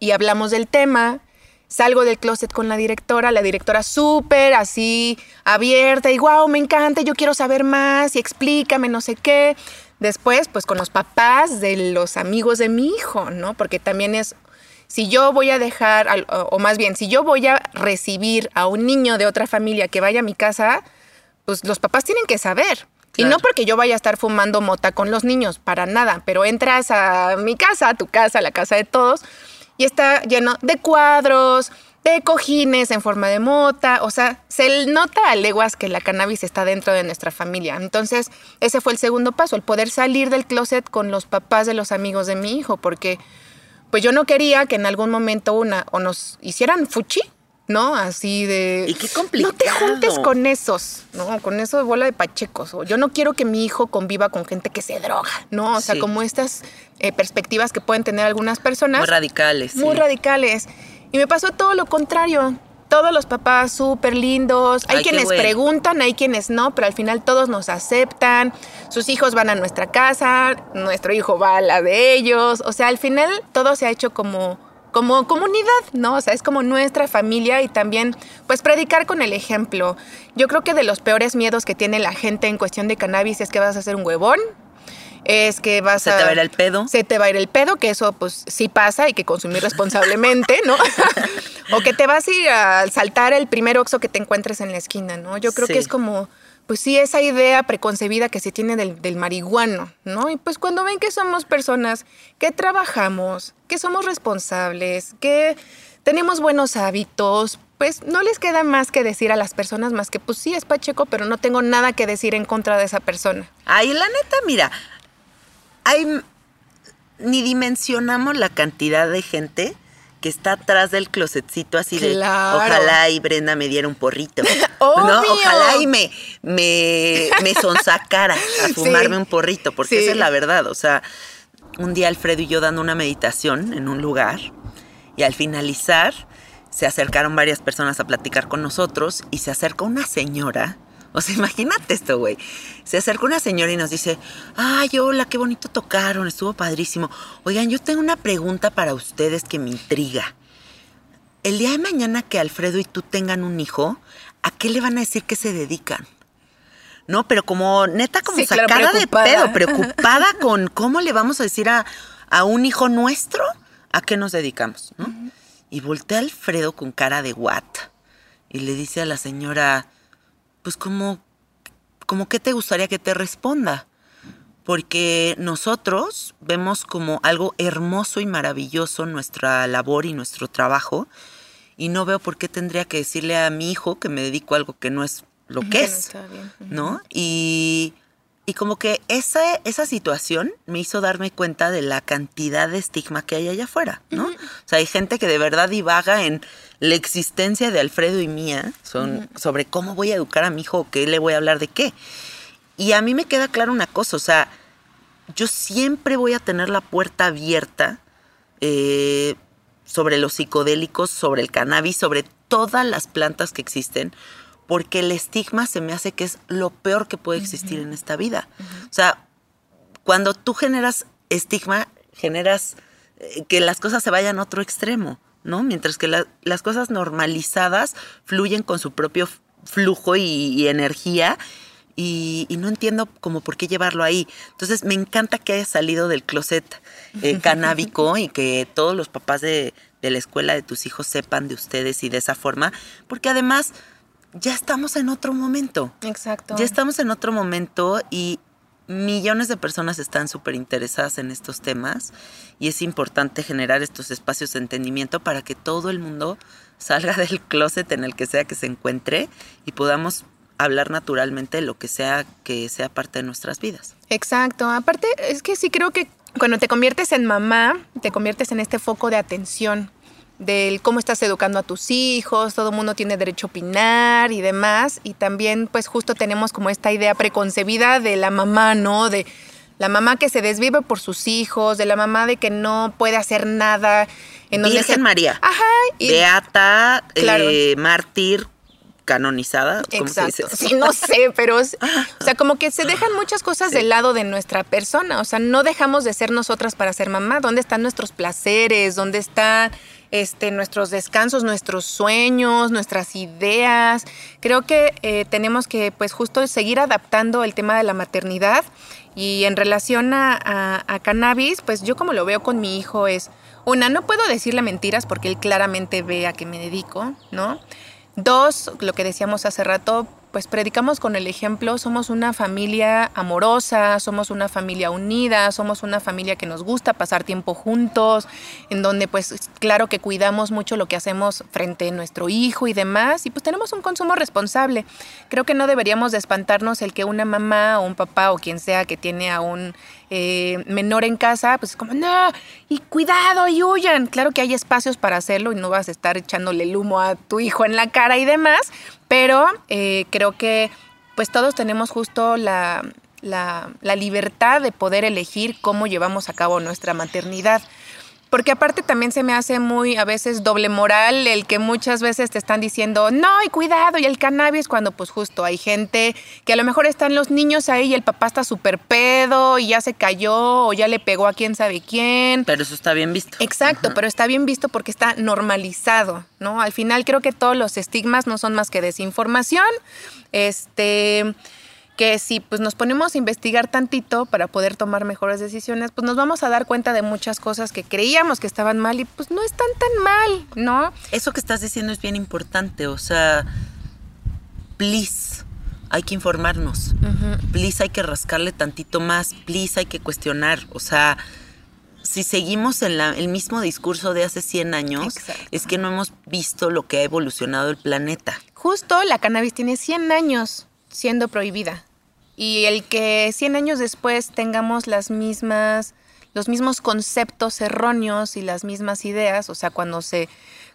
y hablamos del tema. Salgo del closet con la directora, la directora súper así abierta y wow, me encanta, yo quiero saber más y explícame, no sé qué. Después, pues con los papás de los amigos de mi hijo, ¿no? Porque también es, si yo voy a dejar, o más bien, si yo voy a recibir a un niño de otra familia que vaya a mi casa, pues los papás tienen que saber. Y no porque yo vaya a estar fumando mota con los niños, para nada, pero entras a mi casa, a tu casa, a la casa de todos, y está lleno de cuadros, de cojines en forma de mota, o sea, se nota a leguas que la cannabis está dentro de nuestra familia. Entonces, ese fue el segundo paso, el poder salir del closet con los papás de los amigos de mi hijo, porque pues yo no quería que en algún momento una o nos hicieran fuchi, ¿no? Así de... Y qué No te complicado. juntes con esos, ¿no? Con eso de bola de pachecos. O yo no quiero que mi hijo conviva con gente que se droga, ¿no? O sea, Sí. como estas eh, perspectivas que pueden tener algunas personas. Muy radicales. Muy sí. radicales. Y me pasó todo lo contrario. Todos los papás súper lindos. Hay Ay, quienes bueno. preguntan, hay quienes no, pero al final todos nos aceptan. Sus hijos van a nuestra casa, nuestro hijo va a la de ellos. O sea, al final todo se ha hecho como, como comunidad, ¿no? O sea, es como nuestra familia y también, pues, predicar con el ejemplo. Yo creo que de los peores miedos que tiene la gente en cuestión de cannabis es que vas a ser un huevón es que vas Se a... te va a ir el pedo. Se te va a ir el pedo, que eso pues sí pasa, hay que consumir responsablemente, ¿no? o que te vas a ir a saltar el primer oxo que te encuentres en la esquina, ¿no? Yo creo Sí. que es como, pues sí, esa idea preconcebida que se tiene del, del marihuano, ¿no? Y pues cuando ven que somos personas que trabajamos, que somos responsables, que tenemos buenos hábitos, pues no les queda más que decir a las personas más que, pues sí, es Pacheco, pero no tengo nada que decir en contra de esa persona. Ay, la neta, mira, hay ni dimensionamos la cantidad de gente que está atrás del closetcito así de Claro. ojalá y Brenda me diera un porrito. ¿no? Ojalá y me, me, me sonsacara a Sí. fumarme un porrito, porque Sí. esa es la verdad. O sea, un día Alfredo y yo dando una meditación en un lugar y al finalizar se acercaron varias personas a platicar con nosotros y se acerca una señora. O sea, imagínate esto, güey. Se acerca una señora y nos dice, ay, hola, qué bonito tocaron, estuvo padrísimo. Oigan, yo tengo una pregunta para ustedes que me intriga. El día de mañana que Alfredo y tú tengan un hijo, ¿a qué le van a decir que se dedican? No, pero como neta, como Sí, sacada de pedo, preocupada con cómo le vamos a decir a, a un hijo nuestro a qué nos dedicamos, ¿no? Y voltea a Alfredo con cara de what y le dice a la señora, pues como, como qué te gustaría que te responda, porque nosotros vemos como algo hermoso y maravilloso nuestra labor y nuestro trabajo y no veo por qué tendría que decirle a mi hijo que me dedico a algo que no es lo que Que no es. está bien. ¿no? Y, y como que esa, esa situación me hizo darme cuenta de la cantidad de estigma que hay allá afuera, ¿no? O sea, hay gente que de verdad divaga en la existencia de Alfredo y mía son, sobre cómo voy a educar a mi hijo o qué le voy a hablar de qué. Y a mí me queda claro una cosa, o sea, yo siempre voy a tener la puerta abierta eh, sobre los psicodélicos, sobre el cannabis, sobre todas las plantas que existen, porque el estigma se me hace que es lo peor que puede existir en esta vida. O sea, cuando tú generas estigma, generas eh, que las cosas se vayan a otro extremo, ¿no? Mientras que la- las cosas normalizadas fluyen con su propio flujo y, y energía y, y no entiendo como por qué llevarlo ahí. Entonces me encanta que haya salido del closet eh, canábico y que todos los papás de, de la escuela de tus hijos sepan de ustedes y de esa forma, porque además ya estamos en otro momento. Exacto. Ya estamos en otro momento y millones de personas están súper interesadas en estos temas y es importante generar estos espacios de entendimiento para que todo el mundo salga del closet en el que sea que se encuentre y podamos hablar naturalmente de lo que sea que sea parte de nuestras vidas. Exacto. Aparte, es que sí creo que cuando te conviertes en mamá, te conviertes en este foco de atención del cómo estás educando a tus hijos, todo el mundo tiene derecho a opinar y demás, y también pues justo tenemos como esta idea preconcebida de la mamá, ¿no? De la mamá que se desvive por sus hijos, de la mamá de que no puede hacer nada. En donde Virgen se- María, Ajá. y- beata, Claro. eh, mártir, canonizada, ¿cómo se Exacto. dice? Sí, no sé, pero, o sea, como que se dejan muchas cosas Sí. del lado de nuestra persona. O sea, no dejamos de ser nosotras para ser mamá. ¿Dónde están nuestros placeres? ¿Dónde están este, nuestros descansos, nuestros sueños, nuestras ideas? Creo que eh, tenemos que, pues, justo seguir adaptando el tema de la maternidad. Y en relación a, a- a cannabis, pues yo como lo veo con mi hijo es, una, no puedo decirle mentiras porque él claramente ve a qué me dedico, ¿no? Dos, lo que decíamos hace rato, pues predicamos con el ejemplo, somos una familia amorosa, somos una familia unida, somos una familia que nos gusta pasar tiempo juntos, en donde pues claro que cuidamos mucho lo que hacemos frente a nuestro hijo y demás, y pues tenemos un consumo responsable. Creo que no deberíamos de espantarnos el que una mamá o un papá o quien sea que tiene a un eh, menor en casa, pues es como, no, y cuidado, y huyan. Claro que hay espacios para hacerlo y no vas a estar echándole el humo a tu hijo en la cara y demás, pero eh, creo que pues todos tenemos justo la, la, la libertad de poder elegir cómo llevamos a cabo nuestra maternidad. Porque aparte también se me hace muy a veces doble moral el que muchas veces te están diciendo, no, y cuidado, y el cannabis, cuando pues justo hay gente que a lo mejor están los niños ahí y el papá está súper pedo y ya se cayó o ya le pegó a quién sabe quién. Pero eso está bien visto. Exacto, pero está bien visto porque está normalizado, ¿no? Al final creo que todos los estigmas no son más que desinformación. Este, que si pues nos ponemos a investigar tantito para poder tomar mejores decisiones, pues nos vamos a dar cuenta de muchas cosas que creíamos que estaban mal y pues no están tan mal, ¿no? Eso que estás diciendo es bien importante, o sea, please, hay que informarnos, please hay que rascarle tantito más, please hay que cuestionar, o sea, si seguimos en el mismo discurso de hace 100 años, es que no hemos visto lo que ha evolucionado el planeta. Justo la cannabis tiene 100 años siendo prohibida y el que 100 años después tengamos las mismas los mismos conceptos erróneos y las mismas ideas, o sea, cuando se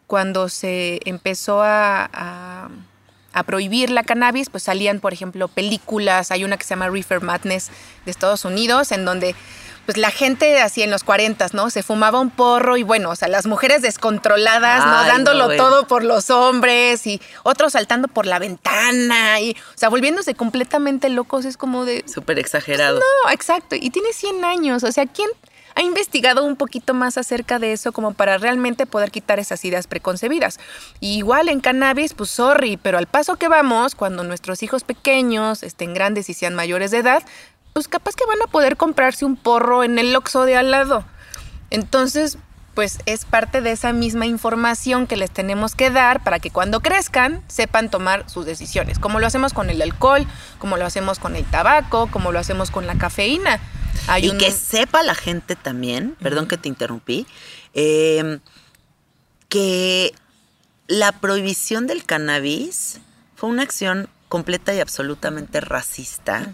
cuando se empezó a, a, prohibir la cannabis, pues salían, por ejemplo, películas, hay una que se llama Reefer Madness de Estados Unidos, en donde pues la gente así en los 40, ¿no? Se fumaba un porro y bueno, o sea, las mujeres descontroladas, ¿no? Dándolo todo por los hombres y otros saltando por la ventana y, o sea, volviéndose completamente locos, es como de... Súper exagerado. no, exacto. Y tiene 100 años, o sea, ¿quién ha investigado un poquito más acerca de eso como para realmente poder quitar esas ideas preconcebidas? igual en cannabis, pues sorry, pero al paso que vamos, cuando nuestros hijos pequeños estén grandes y sean mayores de edad, pues capaz que van a poder comprarse un porro en el Oxxo de al lado. Entonces, pues es parte de esa misma información que les tenemos que dar para que cuando crezcan sepan tomar sus decisiones, como lo hacemos con el alcohol, como lo hacemos con el tabaco, como lo hacemos con la cafeína. y que sepa la gente también, perdón que te interrumpí, em, que la prohibición del cannabis fue una acción completa y absolutamente racista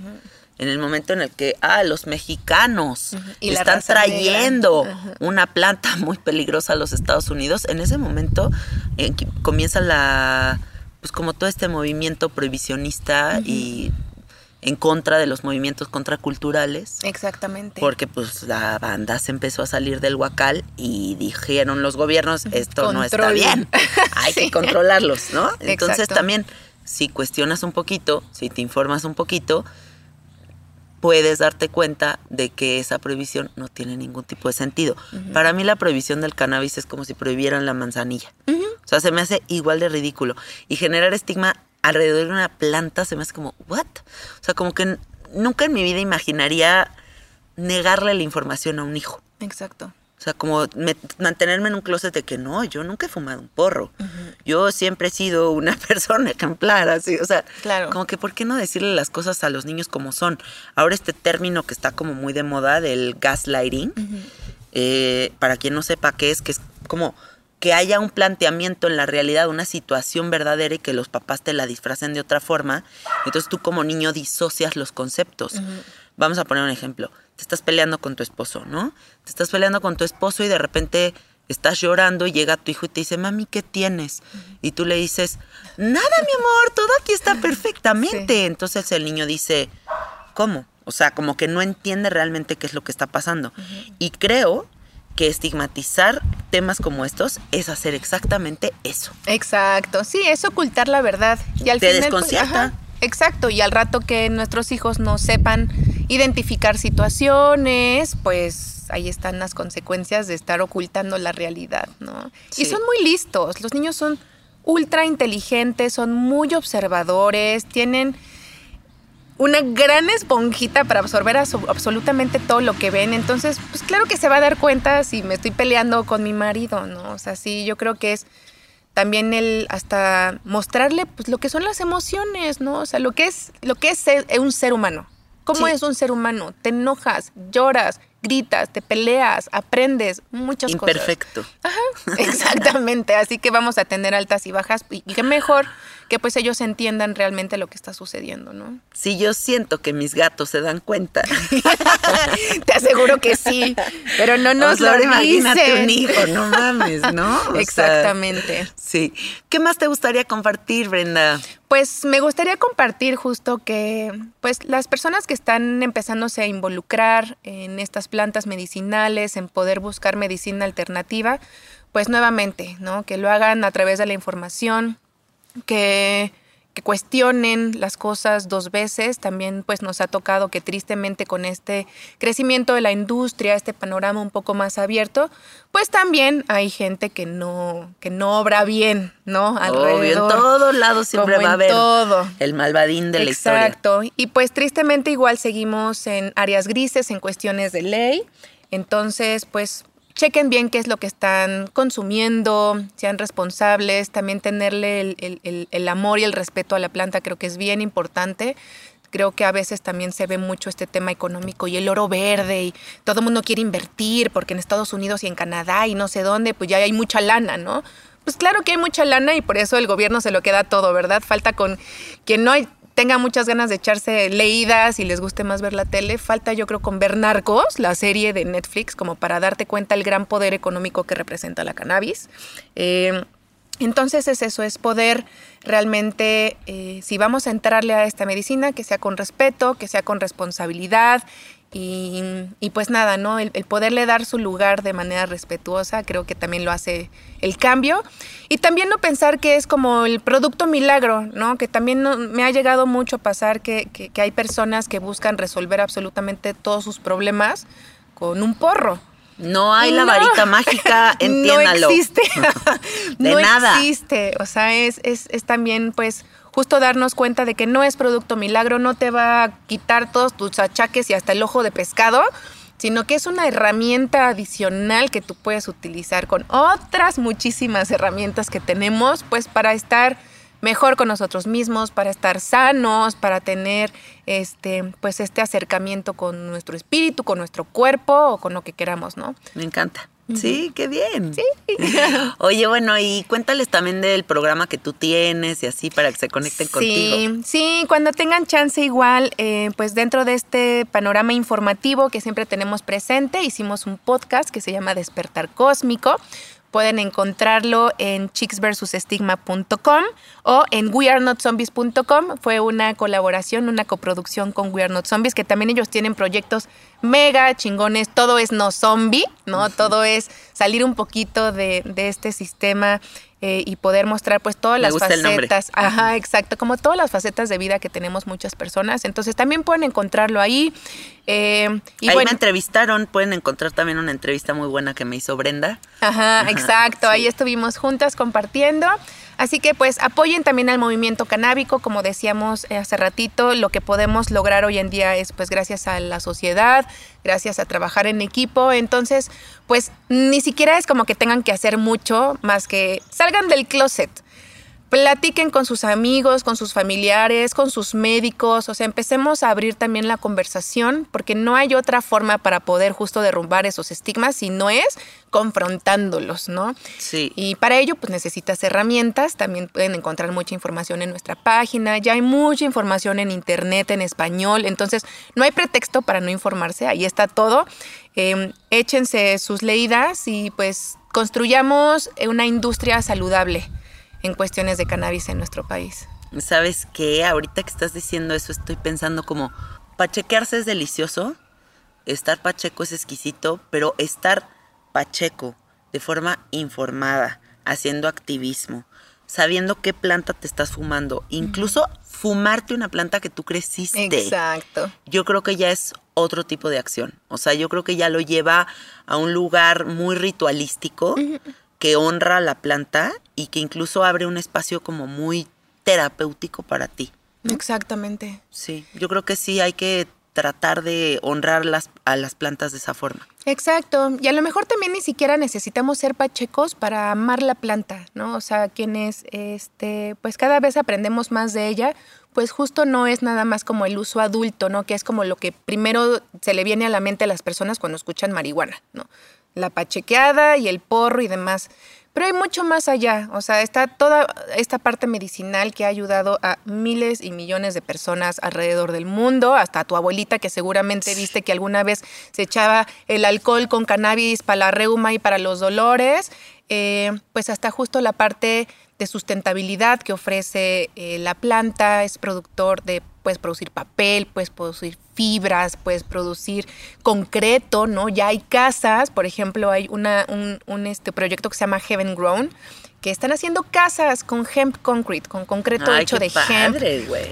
en el momento en el que, ah, los mexicanos están trayendo una planta muy peligrosa a los Estados Unidos, en ese momento comienza la, pues como todo este movimiento prohibicionista y en contra de los movimientos contraculturales. Exactamente. Porque pues la banda se empezó a salir del huacal y dijeron los gobiernos, esto no está bien, hay que controlarlos, ¿no? Entonces también, si cuestionas un poquito, si te informas un poquito, puedes darte cuenta de que esa prohibición no tiene ningún tipo de sentido. Para mí la prohibición del cannabis es como si prohibieran la manzanilla. O sea, se me hace igual de ridículo. Y generar estigma alrededor de una planta se me hace como, ¿what? O sea, como que nunca en mi vida imaginaría negarle la información a un hijo. Exacto. O sea, como mantenerme en un closet de que no, yo nunca he fumado un porro. Yo siempre he sido una persona ejemplar, así. O sea, claro. como que ¿por qué no decirle las cosas a los niños como son? Ahora este término que está como muy de moda del gaslighting, eh, para quien no sepa qué es, que es como que haya un planteamiento en la realidad, una situación verdadera y que los papás te la disfracen de otra forma. Entonces tú como niño disocias los conceptos. Vamos a poner un ejemplo te estás peleando con tu esposo, ¿no? Te estás peleando con tu esposo y de repente estás llorando y llega tu hijo y te dice, mami, ¿qué tienes? Y tú le dices, nada, mi amor, todo aquí está perfectamente. Entonces el niño dice, ¿cómo? O sea, como que no entiende realmente qué es lo que está pasando. Y creo que estigmatizar temas como estos es hacer exactamente eso. Exacto, sí, es ocultar la verdad. Y al te final, pues, desconcierta. exacto, y al rato que nuestros hijos no sepan identificar situaciones, pues ahí están las consecuencias de estar ocultando la realidad, ¿no? Y son muy listos, los niños son ultra inteligentes, son muy observadores, tienen una gran esponjita para absorber absolutamente todo lo que ven. Entonces, pues claro que se va a dar cuenta si me estoy peleando con mi marido, ¿no? O sea, sí, yo creo que es también el hasta mostrarle pues lo que son las emociones, ¿no? O sea, lo que es lo que es un ser humano. ¿Cómo es un ser humano? Te enojas, lloras, gritas, te peleas, aprendes muchas cosas. Imperfecto. Ajá, exactamente. Así que vamos a tener altas y bajas y qué mejor que pues ellos entiendan realmente lo que está sucediendo, ¿no? Sí, yo siento que mis gatos se dan cuenta. Te aseguro que sí, pero no nos lo imagínate un hijo, no mames, ¿no? Exactamente. sí. ¿Qué más te gustaría compartir, Brenda? Pues me gustaría compartir justo que pues las personas que están empezándose a involucrar en estas plantas medicinales, en poder buscar medicina alternativa, pues nuevamente, ¿no? Que lo hagan a través de la información, que, que cuestionen las cosas dos veces. También pues nos ha tocado que tristemente con este crecimiento de la industria, este panorama un poco más abierto, pues también hay gente que no, que no obra bien, ¿no? Alrededor. en todos lados siempre va a haber todo. el malvadín de la historia. Exacto. Y pues tristemente igual seguimos en áreas grises, en cuestiones de ley. Entonces, pues chequen bien qué es lo que están consumiendo, sean responsables, también tenerle el, amor y el respeto a la planta creo que es bien importante. Creo que a veces también se ve mucho este tema económico y el oro verde y todo el mundo quiere invertir porque en Estados Unidos y en Canadá y no sé dónde, pues ya hay mucha lana, ¿no? Pues claro que hay mucha lana y por eso el gobierno se lo queda todo, ¿verdad? Falta con que no hay tenga muchas ganas de echarse leídas y les guste más ver la tele, falta yo creo con ver Narcos, la serie de Netflix, como para darte cuenta el gran poder económico que representa la cannabis. Eh, entonces es eso, es poder realmente, eh, si vamos a entrarle a esta medicina, que sea con respeto, que sea con responsabilidad y, pues nada, ¿no? El, poderle dar su lugar de manera respetuosa creo que también lo hace el cambio. Y también no pensar que es como el producto milagro, ¿no? Que también me ha llegado mucho a pasar que, hay personas que buscan resolver absolutamente todos sus problemas con un porro. No hay la varita mágica, entiéndalo. No existe. de no nada. existe. O sea, es, es, es también pues justo darnos cuenta de que no es producto milagro, no te va a quitar todos tus achaques y hasta el ojo de pescado, sino que es una herramienta adicional que tú puedes utilizar con otras muchísimas herramientas que tenemos, pues para estar mejor con nosotros mismos, para estar sanos, para tener este, pues este acercamiento con nuestro espíritu, con nuestro cuerpo o con lo que queramos, ¿no? Me encanta. Sí, qué bien. Sí. Oye, bueno, y cuéntales también del programa que tú tienes y así para que se conecten contigo. Sí, cuando tengan chance igual, eh, pues dentro de este panorama informativo que siempre tenemos presente, hicimos un podcast que se llama Despertar Cósmico. Pueden encontrarlo en chicksversusestigma.com o en wearenotzombies.com. Fue una colaboración, una coproducción con We Are Not Zombies, que también ellos tienen proyectos mega chingones. Todo es no zombie, ¿no? Todo es salir un poquito de, de este sistema eh, y poder mostrar pues todas las facetas. Ajá, exacto, como todas las facetas de vida que tenemos muchas personas. Entonces también pueden encontrarlo ahí. Eh, y ahí me entrevistaron, pueden encontrar también una entrevista muy buena que me hizo Brenda. Ajá, exacto, ahí estuvimos juntas compartiendo. Así que pues apoyen también al movimiento canábico, como decíamos eh, hace ratito, lo que podemos lograr hoy en día es pues gracias a la sociedad, gracias a trabajar en equipo, entonces pues ni siquiera es como que tengan que hacer mucho más que salgan del closet platiquen con sus amigos, con sus familiares, con sus médicos, o sea, empecemos a abrir también la conversación, porque no hay otra forma para poder justo derrumbar esos estigmas si no es confrontándolos, ¿no? Sí. Y para ello, pues necesitas herramientas, también pueden encontrar mucha información en nuestra página, ya hay mucha información en internet en español, entonces no hay pretexto para no informarse, ahí está todo. Em, échense sus leídas y pues construyamos una industria saludable en cuestiones de cannabis en nuestro país. ¿Sabes qué? Ahorita que estás diciendo eso, estoy pensando como, pachequearse es delicioso, estar pacheco es exquisito, pero estar pacheco de forma informada, haciendo activismo, sabiendo qué planta te estás fumando, incluso fumarte una planta que tú creciste. Exacto. Yo creo que ya es otro tipo de acción. O sea, yo creo que ya lo lleva a un lugar muy ritualístico, que honra la planta y que incluso abre un espacio como muy terapéutico para ti. Exactamente. Sí, yo creo que sí hay que tratar de honrar las, a las plantas de esa forma. Exacto. Y a lo mejor también ni siquiera necesitamos ser pachecos para amar la planta, ¿no? O sea, quienes, este, pues cada vez aprendemos más de ella, pues justo no es nada más como el uso adulto, ¿no? Que es como lo que primero se le viene a la mente a las personas cuando escuchan marihuana, ¿no? La pachequeada y el porro y demás. Pero hay mucho más allá, o sea, está toda esta parte medicinal que ha ayudado a miles y millones de personas alrededor del mundo, hasta a tu abuelita que seguramente viste que alguna vez se echaba el alcohol con cannabis para la reuma y para los dolores, eh, pues hasta justo la parte de sustentabilidad que ofrece eh, la planta, es productor de puedes producir papel, puedes producir fibras, puedes producir concreto, ¿no? Ya hay casas, por ejemplo, hay una, un, este proyecto que se llama Heaven Grown, que están haciendo casas con hemp concrete, con concreto hecho de hemp.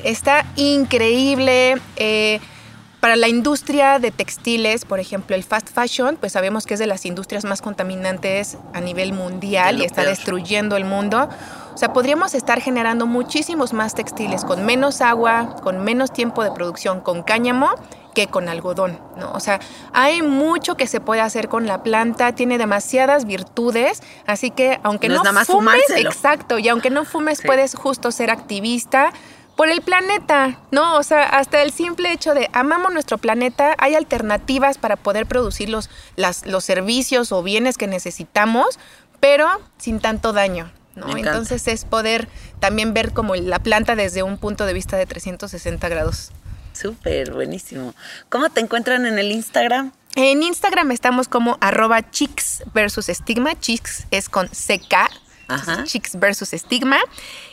Está increíble. Eh, para la industria de textiles, por ejemplo, el fast fashion, pues sabemos que es de las industrias más contaminantes a nivel mundial y está destruyendo el mundo. O sea, podríamos estar generando muchísimos más textiles con menos agua, con menos tiempo de producción, con cáñamo que con algodón, ¿no? O sea, hay mucho que se puede hacer con la planta, tiene demasiadas virtudes, así que aunque no, fumes, exacto, y aunque no fumes puedes justo ser activista, por el planeta, ¿no? O sea, hasta el simple hecho de amamos nuestro planeta, hay alternativas para poder producir los, los servicios o bienes que necesitamos, pero sin tanto daño, ¿no? Entonces es poder también ver como la planta desde un punto de vista de 360 grados. Súper, buenísimo. ¿Cómo te encuentran en el Instagram? En Instagram estamos como arroba chicks versus estigma. Chicks es con CK. Chicks versus estigma.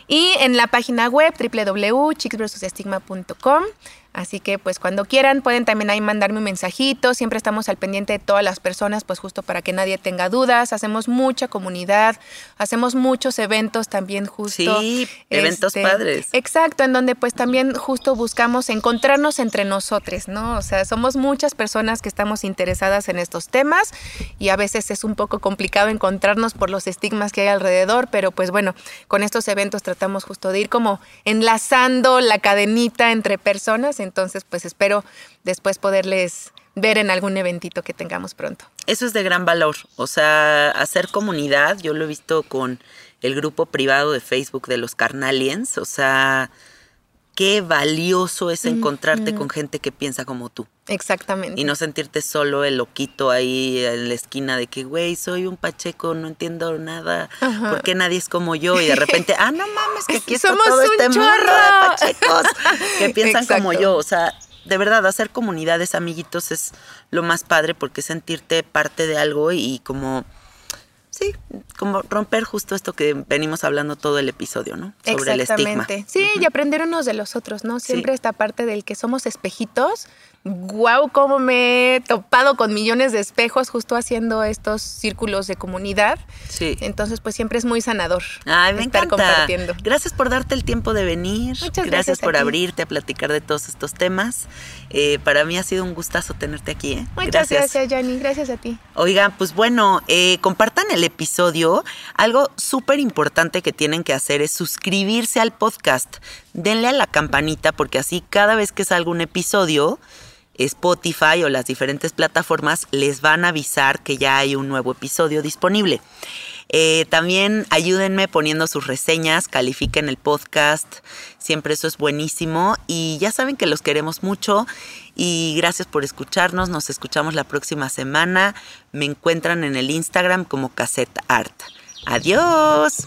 Y en la página web www.chicksversusestigma.com Así que pues cuando quieran pueden también ahí mandarme un mensajito, siempre estamos al pendiente de todas las personas, pues justo para que nadie tenga dudas, hacemos mucha comunidad, hacemos muchos eventos también justo. Sí, eventos este, padres. Exacto, en donde pues también justo buscamos encontrarnos entre nosotros, ¿no? O sea, somos muchas personas que estamos interesadas en estos temas y a veces es un poco complicado encontrarnos por los estigmas que hay alrededor, pero pues bueno, con estos eventos tratamos justo de ir como enlazando la cadenita entre personas entonces, pues espero después poderles ver en algún eventito que tengamos pronto. Eso es de gran valor, o sea, hacer comunidad, yo lo he visto con el grupo privado de Facebook de los Carnaliens, o sea, qué valioso es encontrarte con gente que piensa como tú. Exactamente. Y no sentirte solo el loquito ahí en la esquina de que, güey, soy un pacheco, no entiendo nada, porque nadie es como yo. Y de repente, ah, no mames, que aquí está todo este mundo de pachecos que piensan como yo. O sea, de verdad, hacer comunidades, amiguitos, es lo más padre porque sentirte parte de algo y como sí, como romper justo esto que venimos hablando todo el episodio, ¿no? Sobre el estigma. Sí, y aprender unos de los otros, ¿no? Siempre esta parte del que somos espejitos. Guau, cómo me he topado con millones de espejos justo haciendo estos círculos de comunidad. Sí. Entonces, pues siempre es muy sanador Ay, me estar compartiendo. Gracias por darte el tiempo de venir. Muchas gracias. Gracias por abrirte a platicar de todos estos temas. Eh, para mí ha sido un gustazo tenerte aquí. ¿eh? Muchas gracias, gracias Gracias a ti. Oigan, pues bueno, eh, compartan el episodio, algo súper importante que tienen que hacer es suscribirse al podcast. Denle a la campanita porque así cada vez que salga un episodio, Spotify o las diferentes plataformas les van a avisar que ya hay un nuevo episodio disponible. Eh, también ayúdenme poniendo sus reseñas, califiquen el podcast, siempre eso es buenísimo y ya saben que los queremos mucho y gracias por escucharnos, nos escuchamos la próxima semana, me encuentran en el Instagram como Cassette Art. Adiós.